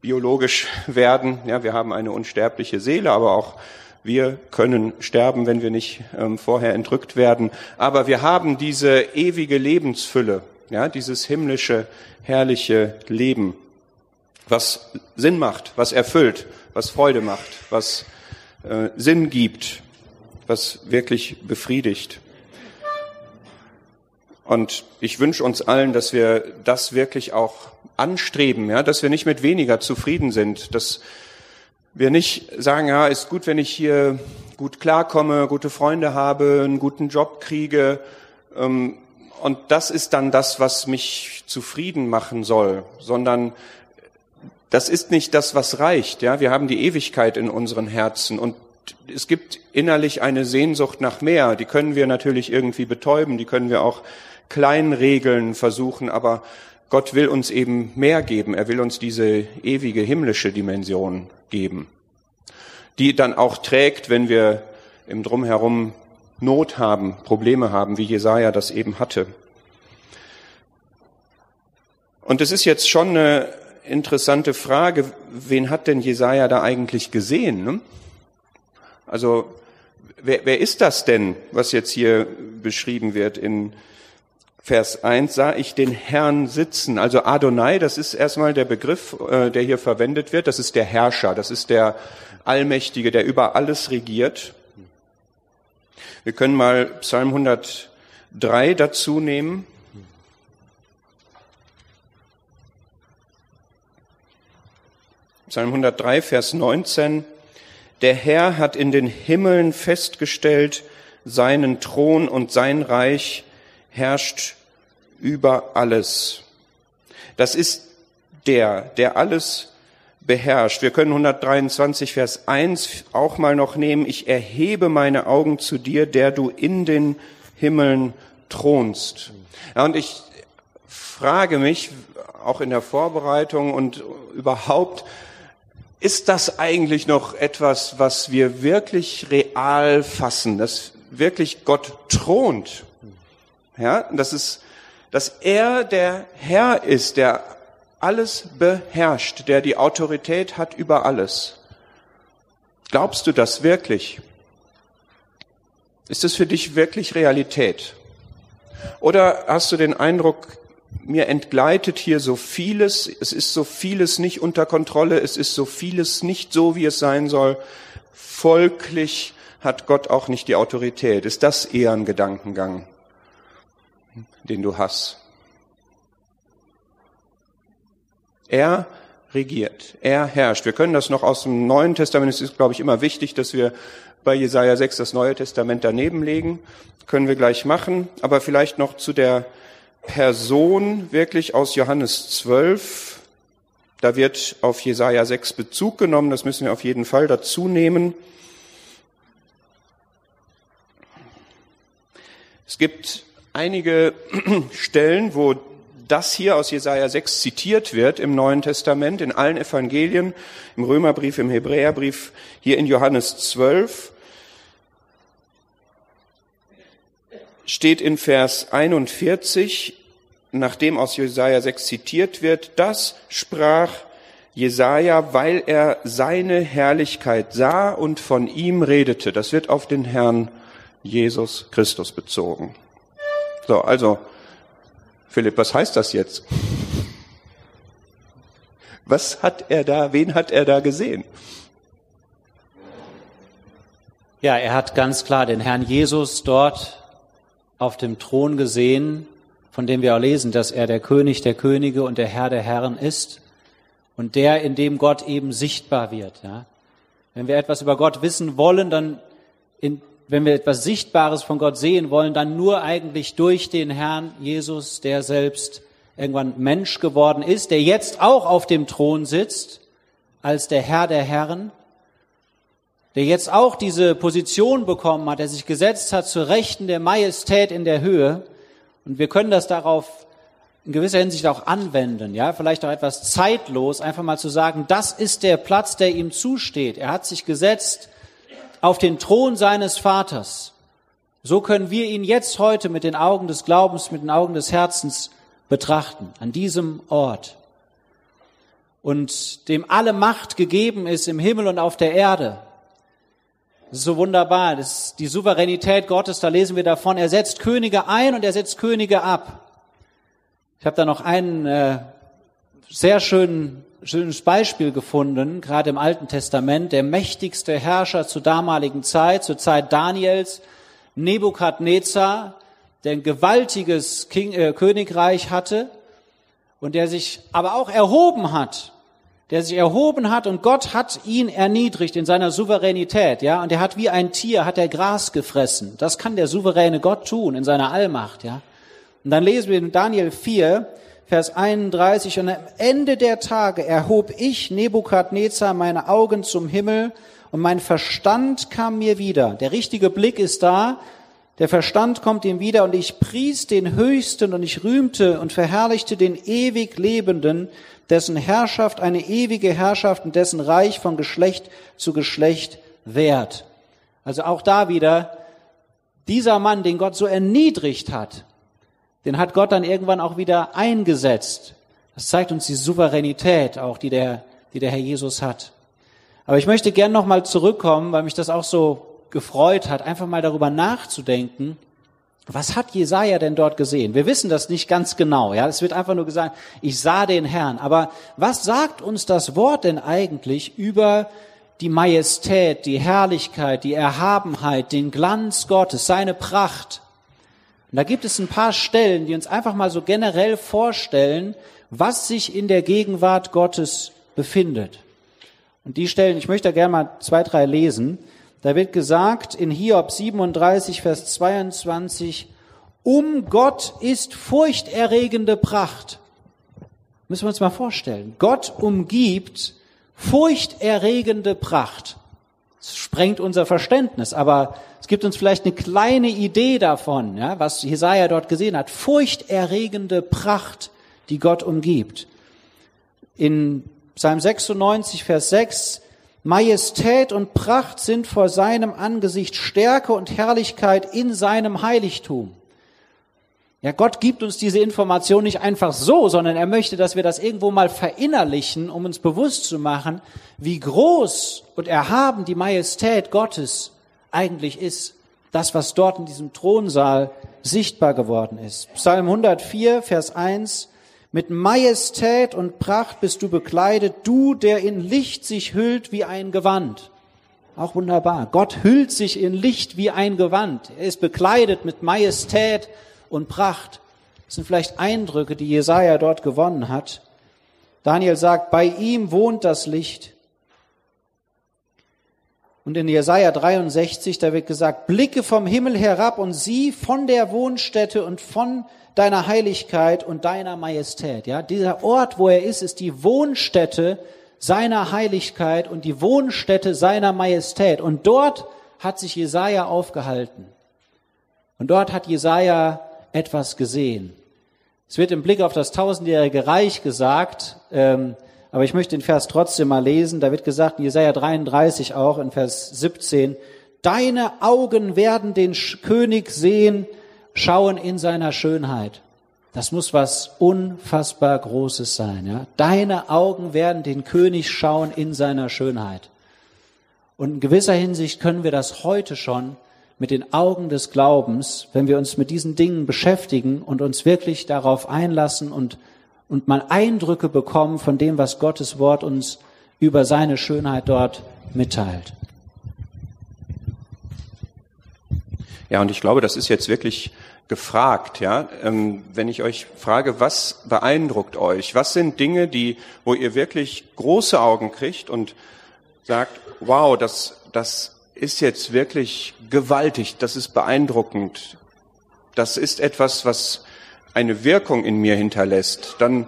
biologisch werden. Ja, wir haben eine unsterbliche Seele, aber auch wir können sterben, wenn wir nicht ähm, vorher entrückt werden. Aber wir haben diese ewige Lebensfülle, ja, dieses himmlische, herrliche Leben, was Sinn macht, was erfüllt, was Freude macht, was äh, Sinn gibt was wirklich befriedigt. Und ich wünsche uns allen, dass wir das wirklich auch anstreben, ja, dass wir nicht mit weniger zufrieden sind, dass wir nicht sagen, ja, ist gut, wenn ich hier gut klarkomme, gute Freunde habe, einen guten Job kriege, ähm, und das ist dann das, was mich zufrieden machen soll, sondern das ist nicht das, was reicht. Ja, wir haben die Ewigkeit in unseren Herzen und es gibt innerlich eine Sehnsucht nach mehr. Die können wir natürlich irgendwie betäuben, die können wir auch klein regeln versuchen, aber Gott will uns eben mehr geben. Er will uns diese ewige himmlische Dimension geben, die dann auch trägt, wenn wir im Drumherum Not haben, Probleme haben, wie Jesaja das eben hatte. Und es ist jetzt schon eine interessante Frage, wen hat denn Jesaja da eigentlich gesehen? Ne? Also wer, wer ist das denn, was jetzt hier beschrieben wird in Vers 1, sah ich den Herrn sitzen. Also Adonai, das ist erstmal der Begriff, äh, der hier verwendet wird. Das ist der Herrscher, das ist der Allmächtige, der über alles regiert. Wir können mal Psalm 103 dazu nehmen. Psalm 103, Vers 19. Der Herr hat in den Himmeln festgestellt, seinen Thron und sein Reich herrscht über alles. Das ist der, der alles beherrscht. Wir können 123 Vers 1 auch mal noch nehmen. Ich erhebe meine Augen zu dir, der du in den Himmeln thronst. Ja, und ich frage mich, auch in der Vorbereitung und überhaupt, ist das eigentlich noch etwas, was wir wirklich real fassen, dass wirklich Gott thront? Ja, das ist, dass er der Herr ist, der alles beherrscht, der die Autorität hat über alles. Glaubst du das wirklich? Ist es für dich wirklich Realität? Oder hast du den Eindruck, mir entgleitet hier so vieles, es ist so vieles nicht unter Kontrolle, es ist so vieles nicht so, wie es sein soll. Folglich hat Gott auch nicht die Autorität. Ist das eher ein Gedankengang, den du hast? Er regiert, er herrscht. Wir können das noch aus dem Neuen Testament, es ist, glaube ich, immer wichtig, dass wir bei Jesaja 6 das Neue Testament daneben legen. Können wir gleich machen. Aber vielleicht noch zu der Person wirklich aus Johannes 12. Da wird auf Jesaja 6 Bezug genommen. Das müssen wir auf jeden Fall dazu nehmen. Es gibt einige Stellen, wo das hier aus Jesaja 6 zitiert wird im Neuen Testament, in allen Evangelien, im Römerbrief, im Hebräerbrief, hier in Johannes 12. steht in Vers 41, nachdem aus Jesaja 6 zitiert wird, das sprach Jesaja, weil er seine Herrlichkeit sah und von ihm redete. Das wird auf den Herrn Jesus Christus bezogen. So, also, Philipp, was heißt das jetzt? Was hat er da, wen hat er da gesehen? Ja, er hat ganz klar den Herrn Jesus dort auf dem Thron gesehen, von dem wir auch lesen, dass er der König der Könige und der Herr der Herren ist und der, in dem Gott eben sichtbar wird. Ja. Wenn wir etwas über Gott wissen wollen, dann, in, wenn wir etwas Sichtbares von Gott sehen wollen, dann nur eigentlich durch den Herrn Jesus, der selbst irgendwann Mensch geworden ist, der jetzt auch auf dem Thron sitzt als der Herr der Herren der jetzt auch diese Position bekommen hat, der sich gesetzt hat zur Rechten der Majestät in der Höhe. Und wir können das darauf in gewisser Hinsicht auch anwenden, ja, vielleicht auch etwas zeitlos, einfach mal zu sagen, das ist der Platz, der ihm zusteht. Er hat sich gesetzt auf den Thron seines Vaters. So können wir ihn jetzt heute mit den Augen des Glaubens, mit den Augen des Herzens betrachten, an diesem Ort. Und dem alle Macht gegeben ist im Himmel und auf der Erde. So wunderbar. Das ist die Souveränität Gottes, da lesen wir davon. Er setzt Könige ein und er setzt Könige ab. Ich habe da noch ein äh, sehr schön, schönes Beispiel gefunden, gerade im Alten Testament. Der mächtigste Herrscher zur damaligen Zeit, zur Zeit Daniels, Nebukadnezar, der ein gewaltiges King, äh, Königreich hatte und der sich aber auch erhoben hat der sich erhoben hat und Gott hat ihn erniedrigt in seiner Souveränität, ja, und er hat wie ein Tier, hat er Gras gefressen. Das kann der souveräne Gott tun in seiner Allmacht, ja. Und dann lesen wir in Daniel 4, Vers 31, und am Ende der Tage erhob ich, Nebukadnezar, meine Augen zum Himmel und mein Verstand kam mir wieder. Der richtige Blick ist da, der Verstand kommt ihm wieder und ich pries den Höchsten und ich rühmte und verherrlichte den ewig Lebenden, dessen Herrschaft eine ewige Herrschaft und dessen Reich von Geschlecht zu Geschlecht währt. Also auch da wieder, dieser Mann, den Gott so erniedrigt hat, den hat Gott dann irgendwann auch wieder eingesetzt. Das zeigt uns die Souveränität auch, die der, die der Herr Jesus hat. Aber ich möchte gern nochmal zurückkommen, weil mich das auch so gefreut hat, einfach mal darüber nachzudenken, was hat Jesaja denn dort gesehen? Wir wissen das nicht ganz genau. Ja, es wird einfach nur gesagt, ich sah den Herrn. Aber was sagt uns das Wort denn eigentlich über die Majestät, die Herrlichkeit, die Erhabenheit, den Glanz Gottes, seine Pracht? Und da gibt es ein paar Stellen, die uns einfach mal so generell vorstellen, was sich in der Gegenwart Gottes befindet. Und die Stellen, ich möchte da gerne mal zwei, drei lesen. Da wird gesagt in Hiob 37, Vers 22, um Gott ist furchterregende Pracht. Müssen wir uns mal vorstellen. Gott umgibt furchterregende Pracht. Es sprengt unser Verständnis, aber es gibt uns vielleicht eine kleine Idee davon, ja, was Jesaja dort gesehen hat. Furchterregende Pracht, die Gott umgibt. In Psalm 96, Vers 6, Majestät und Pracht sind vor seinem Angesicht Stärke und Herrlichkeit in seinem Heiligtum. Ja, Gott gibt uns diese Information nicht einfach so, sondern er möchte, dass wir das irgendwo mal verinnerlichen, um uns bewusst zu machen, wie groß und erhaben die Majestät Gottes eigentlich ist. Das, was dort in diesem Thronsaal sichtbar geworden ist. Psalm 104, Vers 1. Mit Majestät und Pracht bist du bekleidet, du, der in Licht sich hüllt wie ein Gewand. Auch wunderbar. Gott hüllt sich in Licht wie ein Gewand. Er ist bekleidet mit Majestät und Pracht. Das sind vielleicht Eindrücke, die Jesaja dort gewonnen hat. Daniel sagt, bei ihm wohnt das Licht. Und in Jesaja 63, da wird gesagt, blicke vom Himmel herab und sieh von der Wohnstätte und von deiner Heiligkeit und deiner Majestät. Ja, dieser Ort, wo er ist, ist die Wohnstätte seiner Heiligkeit und die Wohnstätte seiner Majestät. Und dort hat sich Jesaja aufgehalten. Und dort hat Jesaja etwas gesehen. Es wird im Blick auf das tausendjährige Reich gesagt, ähm, aber ich möchte den Vers trotzdem mal lesen. Da wird gesagt in Jesaja 33 auch in Vers 17, Deine Augen werden den König sehen, schauen in seiner Schönheit. Das muss was unfassbar Großes sein. Ja? Deine Augen werden den König schauen in seiner Schönheit. Und in gewisser Hinsicht können wir das heute schon mit den Augen des Glaubens, wenn wir uns mit diesen Dingen beschäftigen und uns wirklich darauf einlassen und, und mal Eindrücke bekommen von dem, was Gottes Wort uns über seine Schönheit dort mitteilt. Ja, und ich glaube, das ist jetzt wirklich gefragt, ja. Ähm, wenn ich euch frage, was beeindruckt euch? Was sind Dinge, die, wo ihr wirklich große Augen kriegt und sagt, wow, das, das ist jetzt wirklich gewaltig, das ist beeindruckend, das ist etwas, was eine Wirkung in mir hinterlässt, dann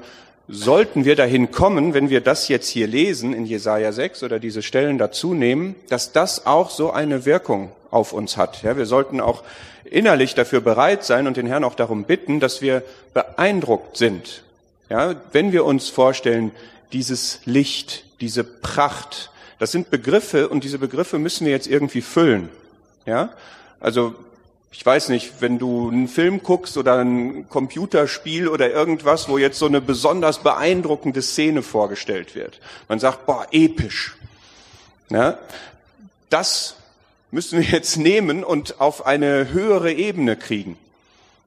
sollten wir dahin kommen, wenn wir das jetzt hier lesen in Jesaja 6 oder diese Stellen dazu nehmen, dass das auch so eine Wirkung auf uns hat. Ja, wir sollten auch innerlich dafür bereit sein und den Herrn auch darum bitten, dass wir beeindruckt sind. Ja, wenn wir uns vorstellen, dieses Licht, diese Pracht, das sind Begriffe und diese Begriffe müssen wir jetzt irgendwie füllen. Ja? Also ich weiß nicht, wenn du einen Film guckst oder ein Computerspiel oder irgendwas, wo jetzt so eine besonders beeindruckende Szene vorgestellt wird. Man sagt, boah, episch. Ja? Das müssen wir jetzt nehmen und auf eine höhere Ebene kriegen.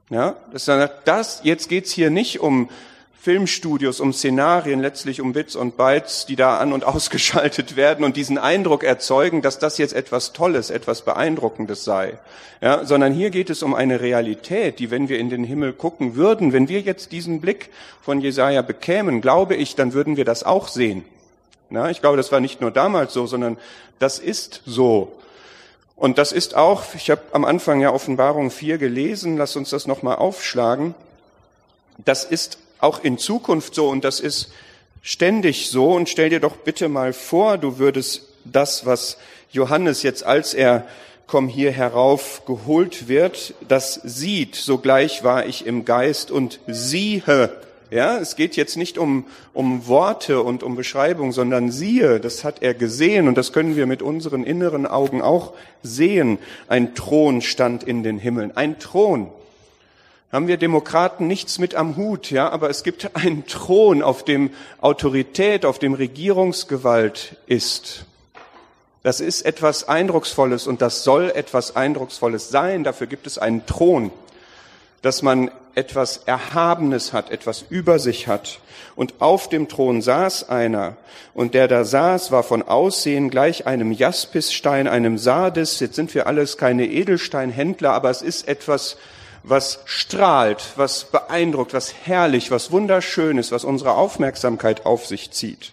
Ja? Das, das, jetzt geht's hier nicht um Filmstudios, um Szenarien, letztlich um Bits und Bytes, die da an und ausgeschaltet werden und diesen Eindruck erzeugen, dass das jetzt etwas Tolles, etwas Beeindruckendes sei. Ja, sondern hier geht es um eine Realität, die, wenn wir in den Himmel gucken würden, wenn wir jetzt diesen Blick von Jesaja bekämen, glaube ich, dann würden wir das auch sehen. Ja, ich glaube, das war nicht nur damals so, sondern das ist so. Und das ist auch, ich habe am Anfang ja Offenbarung 4 gelesen, lass uns das nochmal aufschlagen. Das ist auch in Zukunft so und das ist ständig so. Und stell dir doch bitte mal vor, du würdest das, was Johannes jetzt, als er komm hier herauf geholt wird, das sieht, sogleich war ich im Geist und siehe. Ja, es geht jetzt nicht um, um Worte und um Beschreibung, sondern siehe, das hat er gesehen und das können wir mit unseren inneren Augen auch sehen. Ein Thron stand in den Himmeln. Ein Thron haben wir Demokraten nichts mit am Hut, ja, aber es gibt einen Thron, auf dem Autorität, auf dem Regierungsgewalt ist. Das ist etwas Eindrucksvolles und das soll etwas Eindrucksvolles sein. Dafür gibt es einen Thron, dass man etwas Erhabenes hat, etwas über sich hat. Und auf dem Thron saß einer, und der da saß, war von Aussehen gleich einem Jaspisstein, einem Sardes. Jetzt sind wir alles keine Edelsteinhändler, aber es ist etwas was strahlt, was beeindruckt, was herrlich, was wunderschön ist, was unsere Aufmerksamkeit auf sich zieht.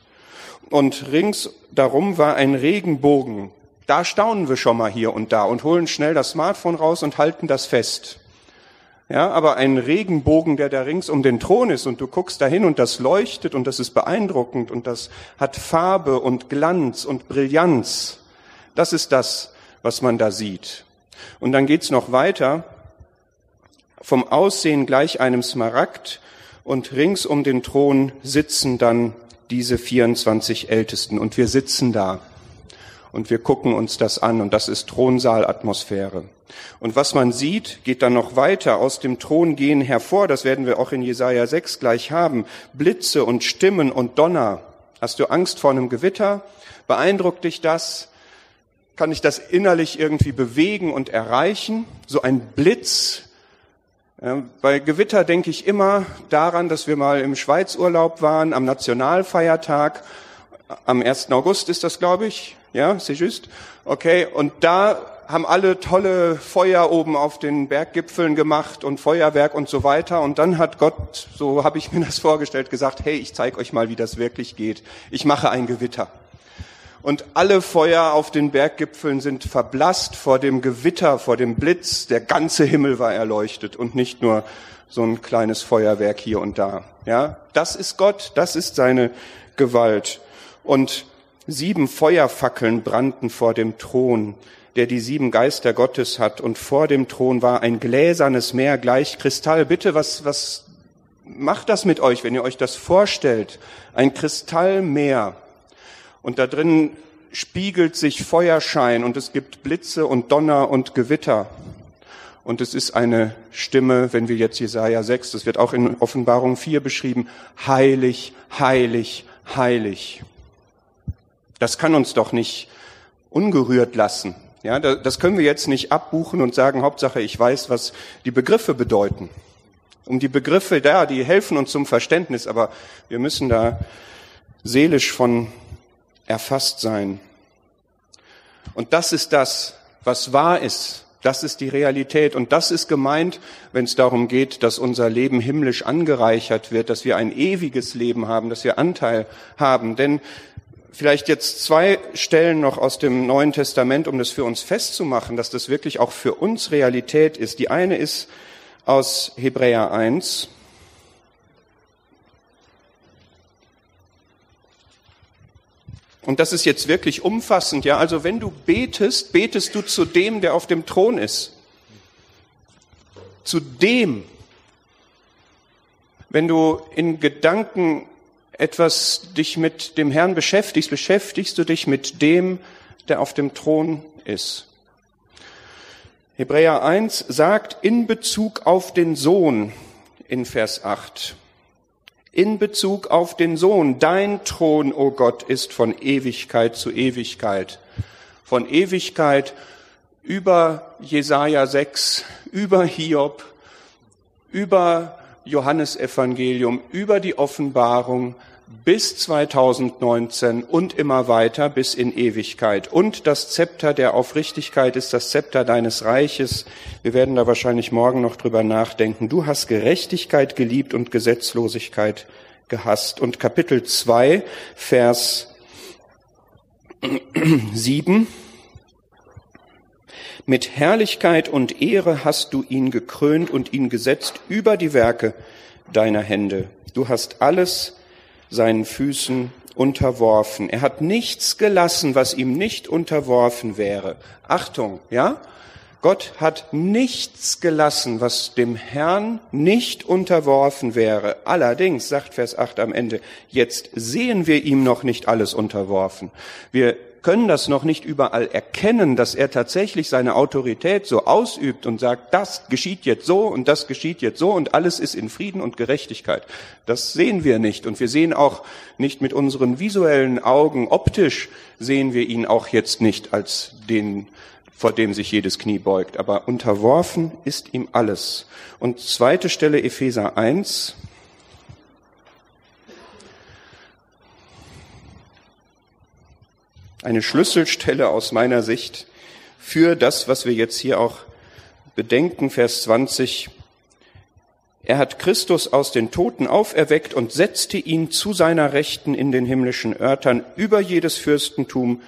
Und rings darum war ein Regenbogen. Da staunen wir schon mal hier und da und holen schnell das Smartphone raus und halten das fest. Ja, aber ein Regenbogen, der da rings um den Thron ist und du guckst dahin und das leuchtet und das ist beeindruckend und das hat Farbe und Glanz und Brillanz. Das ist das, was man da sieht. Und dann geht's noch weiter. Vom Aussehen gleich einem Smaragd und rings um den Thron sitzen dann diese 24 Ältesten und wir sitzen da und wir gucken uns das an und das ist Thronsaalatmosphäre. Und was man sieht, geht dann noch weiter. Aus dem Thron gehen hervor, das werden wir auch in Jesaja 6 gleich haben, Blitze und Stimmen und Donner. Hast du Angst vor einem Gewitter? Beeindruckt dich das? Kann ich das innerlich irgendwie bewegen und erreichen? So ein Blitz. bei Gewitter denke ich immer daran, dass wir mal im Schweizurlaub waren, am Nationalfeiertag. Am 1. August ist das, glaube ich. Ja, c'est juste. Okay, und da haben alle tolle Feuer oben auf den Berggipfeln gemacht und Feuerwerk und so weiter. Und dann hat Gott, so habe ich mir das vorgestellt, gesagt, hey, ich zeige euch mal, wie das wirklich geht. Ich mache ein Gewitter. Und alle Feuer auf den Berggipfeln sind verblasst vor dem Gewitter, vor dem Blitz. Der ganze Himmel war erleuchtet und nicht nur so ein kleines Feuerwerk hier und da. Ja, das ist Gott, das ist seine Gewalt. Und sieben Feuerfackeln brannten vor dem Thron der die sieben Geister Gottes hat. Und vor dem Thron war ein gläsernes Meer gleich Kristall. Bitte, was, was macht das mit euch, wenn ihr euch das vorstellt? Ein Kristallmeer. Und da drin spiegelt sich Feuerschein und es gibt Blitze und Donner und Gewitter. Und es ist eine Stimme, wenn wir jetzt Jesaja 6, das wird auch in Offenbarung 4 beschrieben, heilig, heilig, heilig. Das kann uns doch nicht ungerührt lassen. Ja, das können wir jetzt nicht abbuchen und sagen, Hauptsache ich weiß, was die Begriffe bedeuten. Um die Begriffe da, die helfen uns zum Verständnis, aber wir müssen da seelisch von erfasst sein. Und das ist das, was wahr ist. Das ist die Realität. Und das ist gemeint, wenn es darum geht, dass unser Leben himmlisch angereichert wird, dass wir ein ewiges Leben haben, dass wir Anteil haben. Denn Vielleicht jetzt zwei Stellen noch aus dem Neuen Testament, um das für uns festzumachen, dass das wirklich auch für uns Realität ist. Die eine ist aus Hebräer 1. Und das ist jetzt wirklich umfassend, ja. Also wenn du betest, betest du zu dem, der auf dem Thron ist. Zu dem. Wenn du in Gedanken etwas dich mit dem Herrn beschäftigst, beschäftigst du dich mit dem, der auf dem Thron ist. Hebräer 1 sagt in Bezug auf den Sohn in Vers 8, in Bezug auf den Sohn, dein Thron, o oh Gott, ist von Ewigkeit zu Ewigkeit, von Ewigkeit über Jesaja 6, über Hiob, über Johannesevangelium über die Offenbarung bis 2019 und immer weiter bis in Ewigkeit. Und das Zepter der Aufrichtigkeit ist das Zepter deines Reiches. Wir werden da wahrscheinlich morgen noch drüber nachdenken. Du hast Gerechtigkeit geliebt und Gesetzlosigkeit gehasst. Und Kapitel 2, Vers 7 mit Herrlichkeit und Ehre hast du ihn gekrönt und ihn gesetzt über die Werke deiner Hände. Du hast alles seinen Füßen unterworfen. Er hat nichts gelassen, was ihm nicht unterworfen wäre. Achtung, ja? Gott hat nichts gelassen, was dem Herrn nicht unterworfen wäre. Allerdings, sagt Vers 8 am Ende, jetzt sehen wir ihm noch nicht alles unterworfen. Wir können das noch nicht überall erkennen, dass er tatsächlich seine Autorität so ausübt und sagt, das geschieht jetzt so und das geschieht jetzt so und alles ist in Frieden und Gerechtigkeit. Das sehen wir nicht und wir sehen auch nicht mit unseren visuellen Augen, optisch sehen wir ihn auch jetzt nicht als den, vor dem sich jedes Knie beugt, aber unterworfen ist ihm alles. Und zweite Stelle Epheser 1, eine Schlüsselstelle aus meiner Sicht für das, was wir jetzt hier auch bedenken, Vers 20. Er hat Christus aus den Toten auferweckt und setzte ihn zu seiner Rechten in den himmlischen Örtern über jedes Fürstentum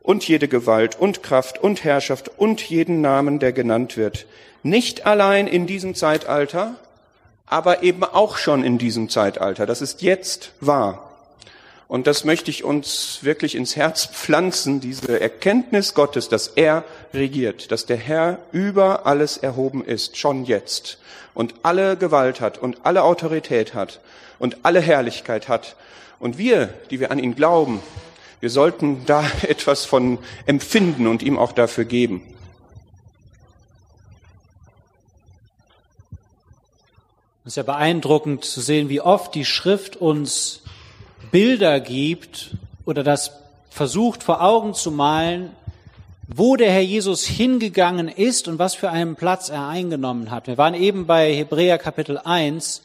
und jede Gewalt und Kraft und Herrschaft und jeden Namen, der genannt wird. Nicht allein in diesem Zeitalter, aber eben auch schon in diesem Zeitalter. Das ist jetzt wahr. Und das möchte ich uns wirklich ins Herz pflanzen, diese Erkenntnis Gottes, dass er regiert, dass der Herr über alles erhoben ist, schon jetzt, und alle Gewalt hat und alle Autorität hat und alle Herrlichkeit hat. Und wir, die wir an ihn glauben, wir sollten da etwas von empfinden und ihm auch dafür geben. Es ist ja beeindruckend zu sehen, wie oft die Schrift uns Bilder gibt oder das versucht vor Augen zu malen, wo der Herr Jesus hingegangen ist und was für einen Platz er eingenommen hat. Wir waren eben bei Hebräer Kapitel 1.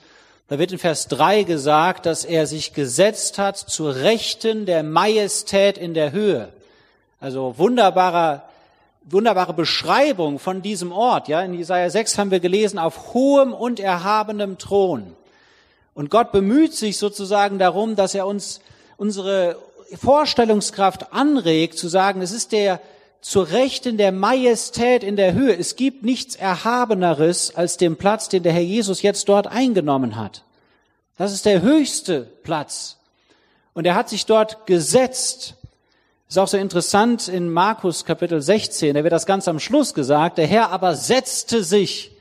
Da wird in Vers 3 gesagt, dass er sich gesetzt hat zur Rechten der Majestät in der Höhe. Also wunderbarer wunderbare Beschreibung von diesem Ort. Ja, in Jesaja 6 haben wir gelesen, auf hohem und erhabenem Thron. Und Gott bemüht sich sozusagen darum, dass er uns unsere Vorstellungskraft anregt, zu sagen, es ist der zur Rechten der Majestät in der Höhe. Es gibt nichts Erhabeneres als den Platz, den der Herr Jesus jetzt dort eingenommen hat. Das ist der höchste Platz. Und er hat sich dort gesetzt ist auch so interessant in Markus Kapitel 16, da wird das ganz am Schluss gesagt, der Herr aber setzte sich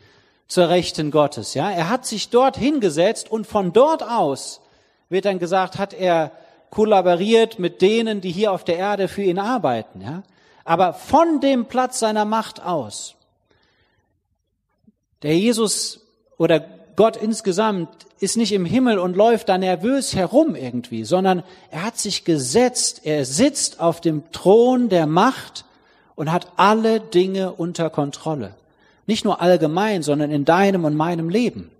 zur Rechten Gottes, ja. Er hat sich dort hingesetzt und von dort aus wird dann gesagt, hat er kollaboriert mit denen, die hier auf der Erde für ihn arbeiten, ja. Aber von dem Platz seiner Macht aus. Der Jesus oder Gott insgesamt ist nicht im Himmel und läuft da nervös herum irgendwie, sondern er hat sich gesetzt, er sitzt auf dem Thron der Macht und hat alle Dinge unter Kontrolle. Nicht nur allgemein, sondern in deinem und meinem Leben.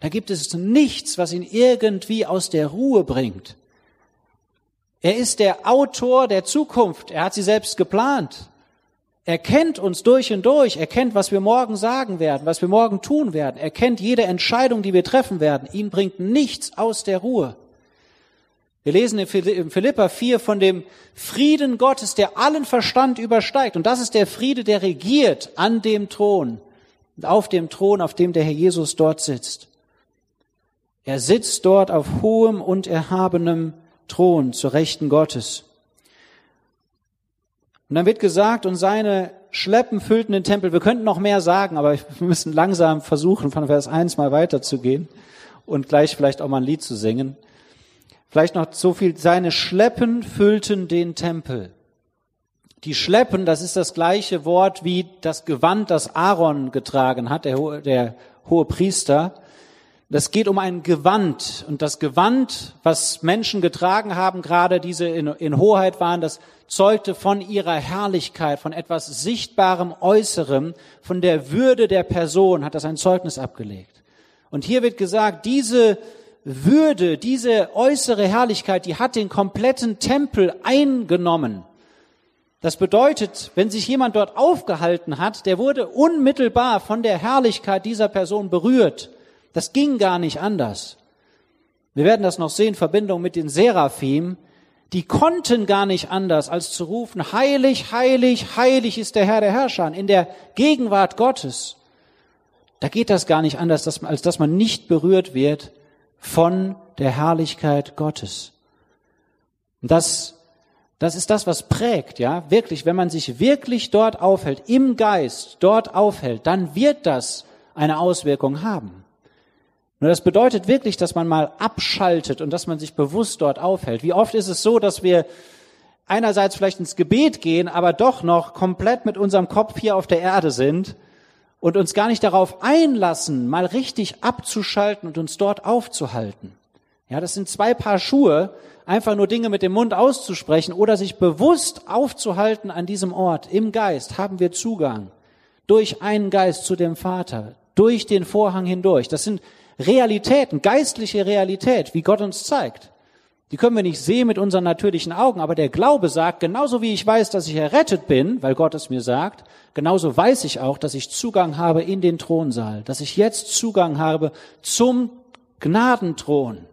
Da gibt es nichts, was ihn irgendwie aus der Ruhe bringt. Er ist der Autor der Zukunft. Er hat sie selbst geplant. Er kennt uns durch und durch. Er kennt, was wir morgen sagen werden, was wir morgen tun werden. Er kennt jede Entscheidung, die wir treffen werden. Ihm bringt nichts aus der Ruhe. Wir lesen in Philippa 4 von dem Frieden Gottes, der allen Verstand übersteigt. Und das ist der Friede, der regiert an dem Thron, auf dem Thron, auf dem der Herr Jesus dort sitzt. Er sitzt dort auf hohem und erhabenem Thron zur Rechten Gottes. Und dann wird gesagt, und seine Schleppen füllten den Tempel. Wir könnten noch mehr sagen, aber wir müssen langsam versuchen, von Vers 1 mal weiterzugehen und gleich vielleicht auch mal ein Lied zu singen. Vielleicht noch so viel, seine Schleppen füllten den Tempel. Die Schleppen, das ist das gleiche Wort wie das Gewand, das Aaron getragen hat, der, der hohe Priester. Das geht um ein Gewand. Und das Gewand, was Menschen getragen haben, gerade diese in, in, Hoheit waren, das zeugte von ihrer Herrlichkeit, von etwas Sichtbarem Äußerem, von der Würde der Person, hat das ein Zeugnis abgelegt. Und hier wird gesagt, diese Würde, diese äußere Herrlichkeit, die hat den kompletten Tempel eingenommen. Das bedeutet, wenn sich jemand dort aufgehalten hat, der wurde unmittelbar von der Herrlichkeit dieser Person berührt. Das ging gar nicht anders. Wir werden das noch sehen, in Verbindung mit den Seraphim. Die konnten gar nicht anders, als zu rufen, heilig, heilig, heilig ist der Herr der Herrscher in der Gegenwart Gottes. Da geht das gar nicht anders, als dass man nicht berührt wird von der Herrlichkeit Gottes. Und das, das ist das, was prägt, ja, wirklich, wenn man sich wirklich dort aufhält, im Geist dort aufhält, dann wird das eine Auswirkung haben. Nur das bedeutet wirklich, dass man mal abschaltet und dass man sich bewusst dort aufhält. Wie oft ist es so, dass wir einerseits vielleicht ins Gebet gehen, aber doch noch komplett mit unserem Kopf hier auf der Erde sind und uns gar nicht darauf einlassen, mal richtig abzuschalten und uns dort aufzuhalten. Ja, das sind zwei Paar Schuhe, einfach nur Dinge mit dem Mund auszusprechen oder sich bewusst aufzuhalten an diesem Ort. Im Geist haben wir Zugang durch einen Geist zu dem Vater, durch den Vorhang hindurch. Das sind Realitäten, geistliche Realität, wie Gott uns zeigt. Die können wir nicht sehen mit unseren natürlichen Augen, aber der Glaube sagt, genauso wie ich weiß, dass ich errettet bin, weil Gott es mir sagt, genauso weiß ich auch, dass ich Zugang habe in den Thronsaal, dass ich jetzt Zugang habe zum Gnadenthron.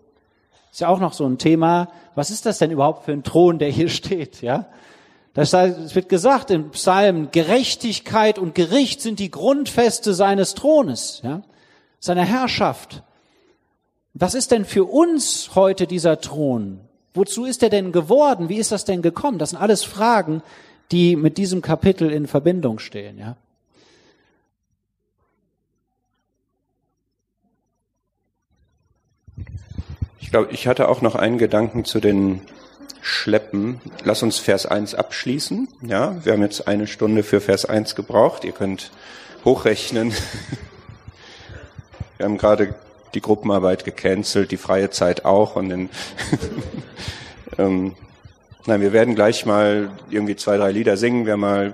Ist ja auch noch so ein Thema. Was ist das denn überhaupt für ein Thron, der hier steht, ja? Das wird gesagt im Psalm, Gerechtigkeit und Gericht sind die Grundfeste seines Thrones, ja? seiner Herrschaft. Was ist denn für uns heute dieser Thron? Wozu ist er denn geworden? Wie ist das denn gekommen? Das sind alles Fragen, die mit diesem Kapitel in Verbindung stehen, ja. Ich glaube, ich hatte auch noch einen Gedanken zu den Schleppen. Lass uns Vers 1 abschließen. Ja, wir haben jetzt eine Stunde für Vers 1 gebraucht. Ihr könnt hochrechnen. Wir haben gerade die Gruppenarbeit gecancelt, die freie Zeit auch und dann, ähm, nein, wir werden gleich mal irgendwie zwei, drei Lieder singen, wer mal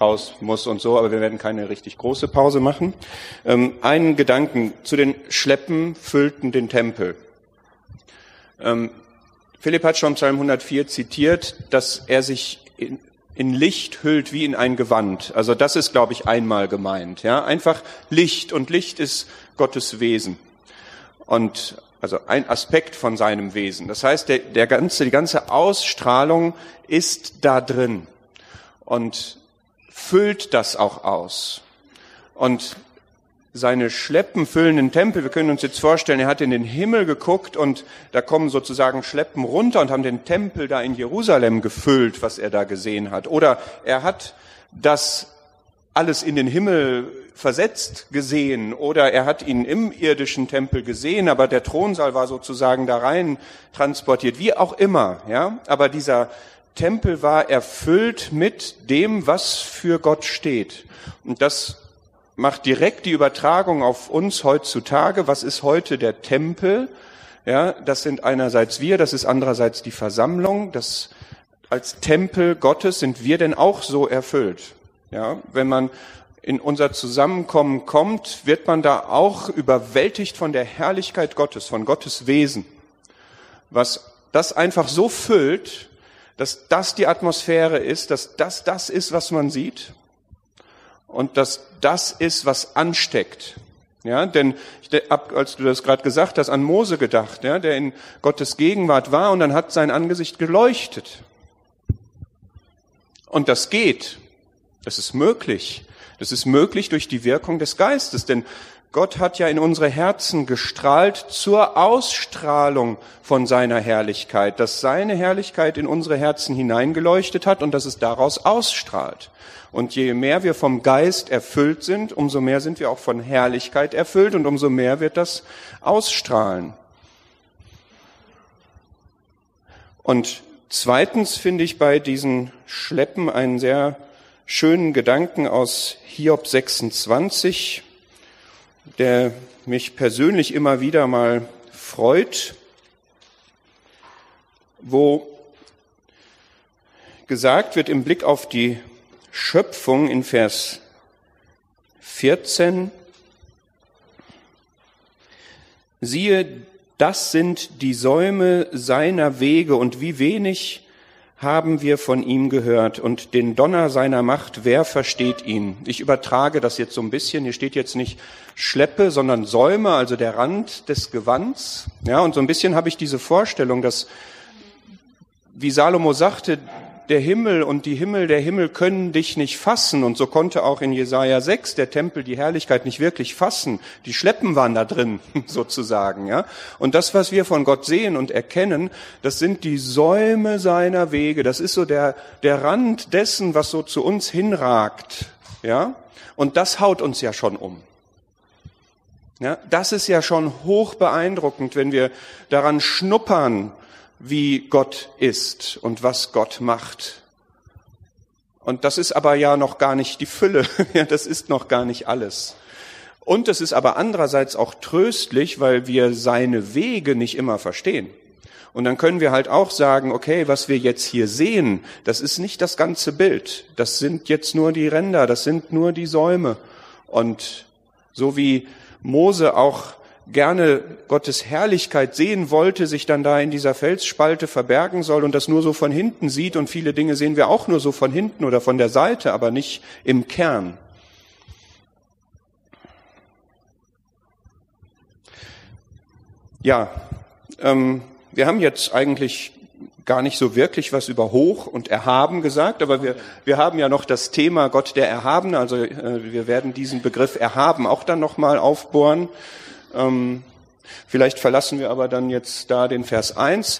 raus muss und so, aber wir werden keine richtig große Pause machen. Ähm, einen Gedanken zu den Schleppen füllten den Tempel. Ähm, Philipp hat schon Psalm 104 zitiert, dass er sich in, Licht hüllt wie in ein Gewand. Also das ist, glaube ich, einmal gemeint. Ja, einfach Licht und Licht ist Gottes Wesen und also ein Aspekt von seinem Wesen. Das heißt, der, der ganze, die ganze Ausstrahlung ist da drin und füllt das auch aus. Und seine Schleppen füllen den Tempel. Wir können uns jetzt vorstellen, er hat in den Himmel geguckt und da kommen sozusagen Schleppen runter und haben den Tempel da in Jerusalem gefüllt, was er da gesehen hat. Oder er hat das alles in den Himmel versetzt gesehen oder er hat ihn im irdischen Tempel gesehen, aber der Thronsaal war sozusagen da rein transportiert, wie auch immer, ja. Aber dieser Tempel war erfüllt mit dem, was für Gott steht. Und das macht direkt die Übertragung auf uns heutzutage. Was ist heute der Tempel? Ja, das sind einerseits wir, das ist andererseits die Versammlung. Das als Tempel Gottes sind wir denn auch so erfüllt. Ja, wenn man in unser Zusammenkommen kommt, wird man da auch überwältigt von der Herrlichkeit Gottes, von Gottes Wesen. Was das einfach so füllt, dass das die Atmosphäre ist, dass das das ist, was man sieht und dass das ist, was ansteckt. Ja, denn ich hab, als du das gerade gesagt hast, an Mose gedacht, ja, der in Gottes Gegenwart war und dann hat sein Angesicht geleuchtet. Und das geht. Das ist möglich. Das ist möglich durch die Wirkung des Geistes, denn Gott hat ja in unsere Herzen gestrahlt zur Ausstrahlung von seiner Herrlichkeit, dass seine Herrlichkeit in unsere Herzen hineingeleuchtet hat und dass es daraus ausstrahlt. Und je mehr wir vom Geist erfüllt sind, umso mehr sind wir auch von Herrlichkeit erfüllt und umso mehr wird das ausstrahlen. Und zweitens finde ich bei diesen Schleppen einen sehr schönen Gedanken aus Hiob 26, der mich persönlich immer wieder mal freut, wo gesagt wird im Blick auf die Schöpfung in Vers 14, siehe, das sind die Säume seiner Wege und wie wenig haben wir von ihm gehört und den Donner seiner Macht, wer versteht ihn? Ich übertrage das jetzt so ein bisschen. Hier steht jetzt nicht Schleppe, sondern Säume, also der Rand des Gewands. Ja, und so ein bisschen habe ich diese Vorstellung, dass, wie Salomo sagte, der Himmel und die Himmel der Himmel können dich nicht fassen. Und so konnte auch in Jesaja 6 der Tempel die Herrlichkeit nicht wirklich fassen. Die Schleppen waren da drin, sozusagen, ja. Und das, was wir von Gott sehen und erkennen, das sind die Säume seiner Wege. Das ist so der, der Rand dessen, was so zu uns hinragt, ja. Und das haut uns ja schon um. Ja, das ist ja schon hoch beeindruckend, wenn wir daran schnuppern, wie Gott ist und was Gott macht. Und das ist aber ja noch gar nicht die Fülle, ja, das ist noch gar nicht alles. Und es ist aber andererseits auch tröstlich, weil wir seine Wege nicht immer verstehen. Und dann können wir halt auch sagen, okay, was wir jetzt hier sehen, das ist nicht das ganze Bild. Das sind jetzt nur die Ränder, das sind nur die Säume. Und so wie Mose auch gerne Gottes Herrlichkeit sehen wollte, sich dann da in dieser Felsspalte verbergen soll und das nur so von hinten sieht und viele Dinge sehen wir auch nur so von hinten oder von der Seite, aber nicht im Kern. Ja, ähm, wir haben jetzt eigentlich gar nicht so wirklich was über hoch und erhaben gesagt, aber wir, wir haben ja noch das Thema Gott der Erhabene, also äh, wir werden diesen Begriff erhaben auch dann nochmal aufbohren. Ähm, vielleicht verlassen wir aber dann jetzt da den Vers 1.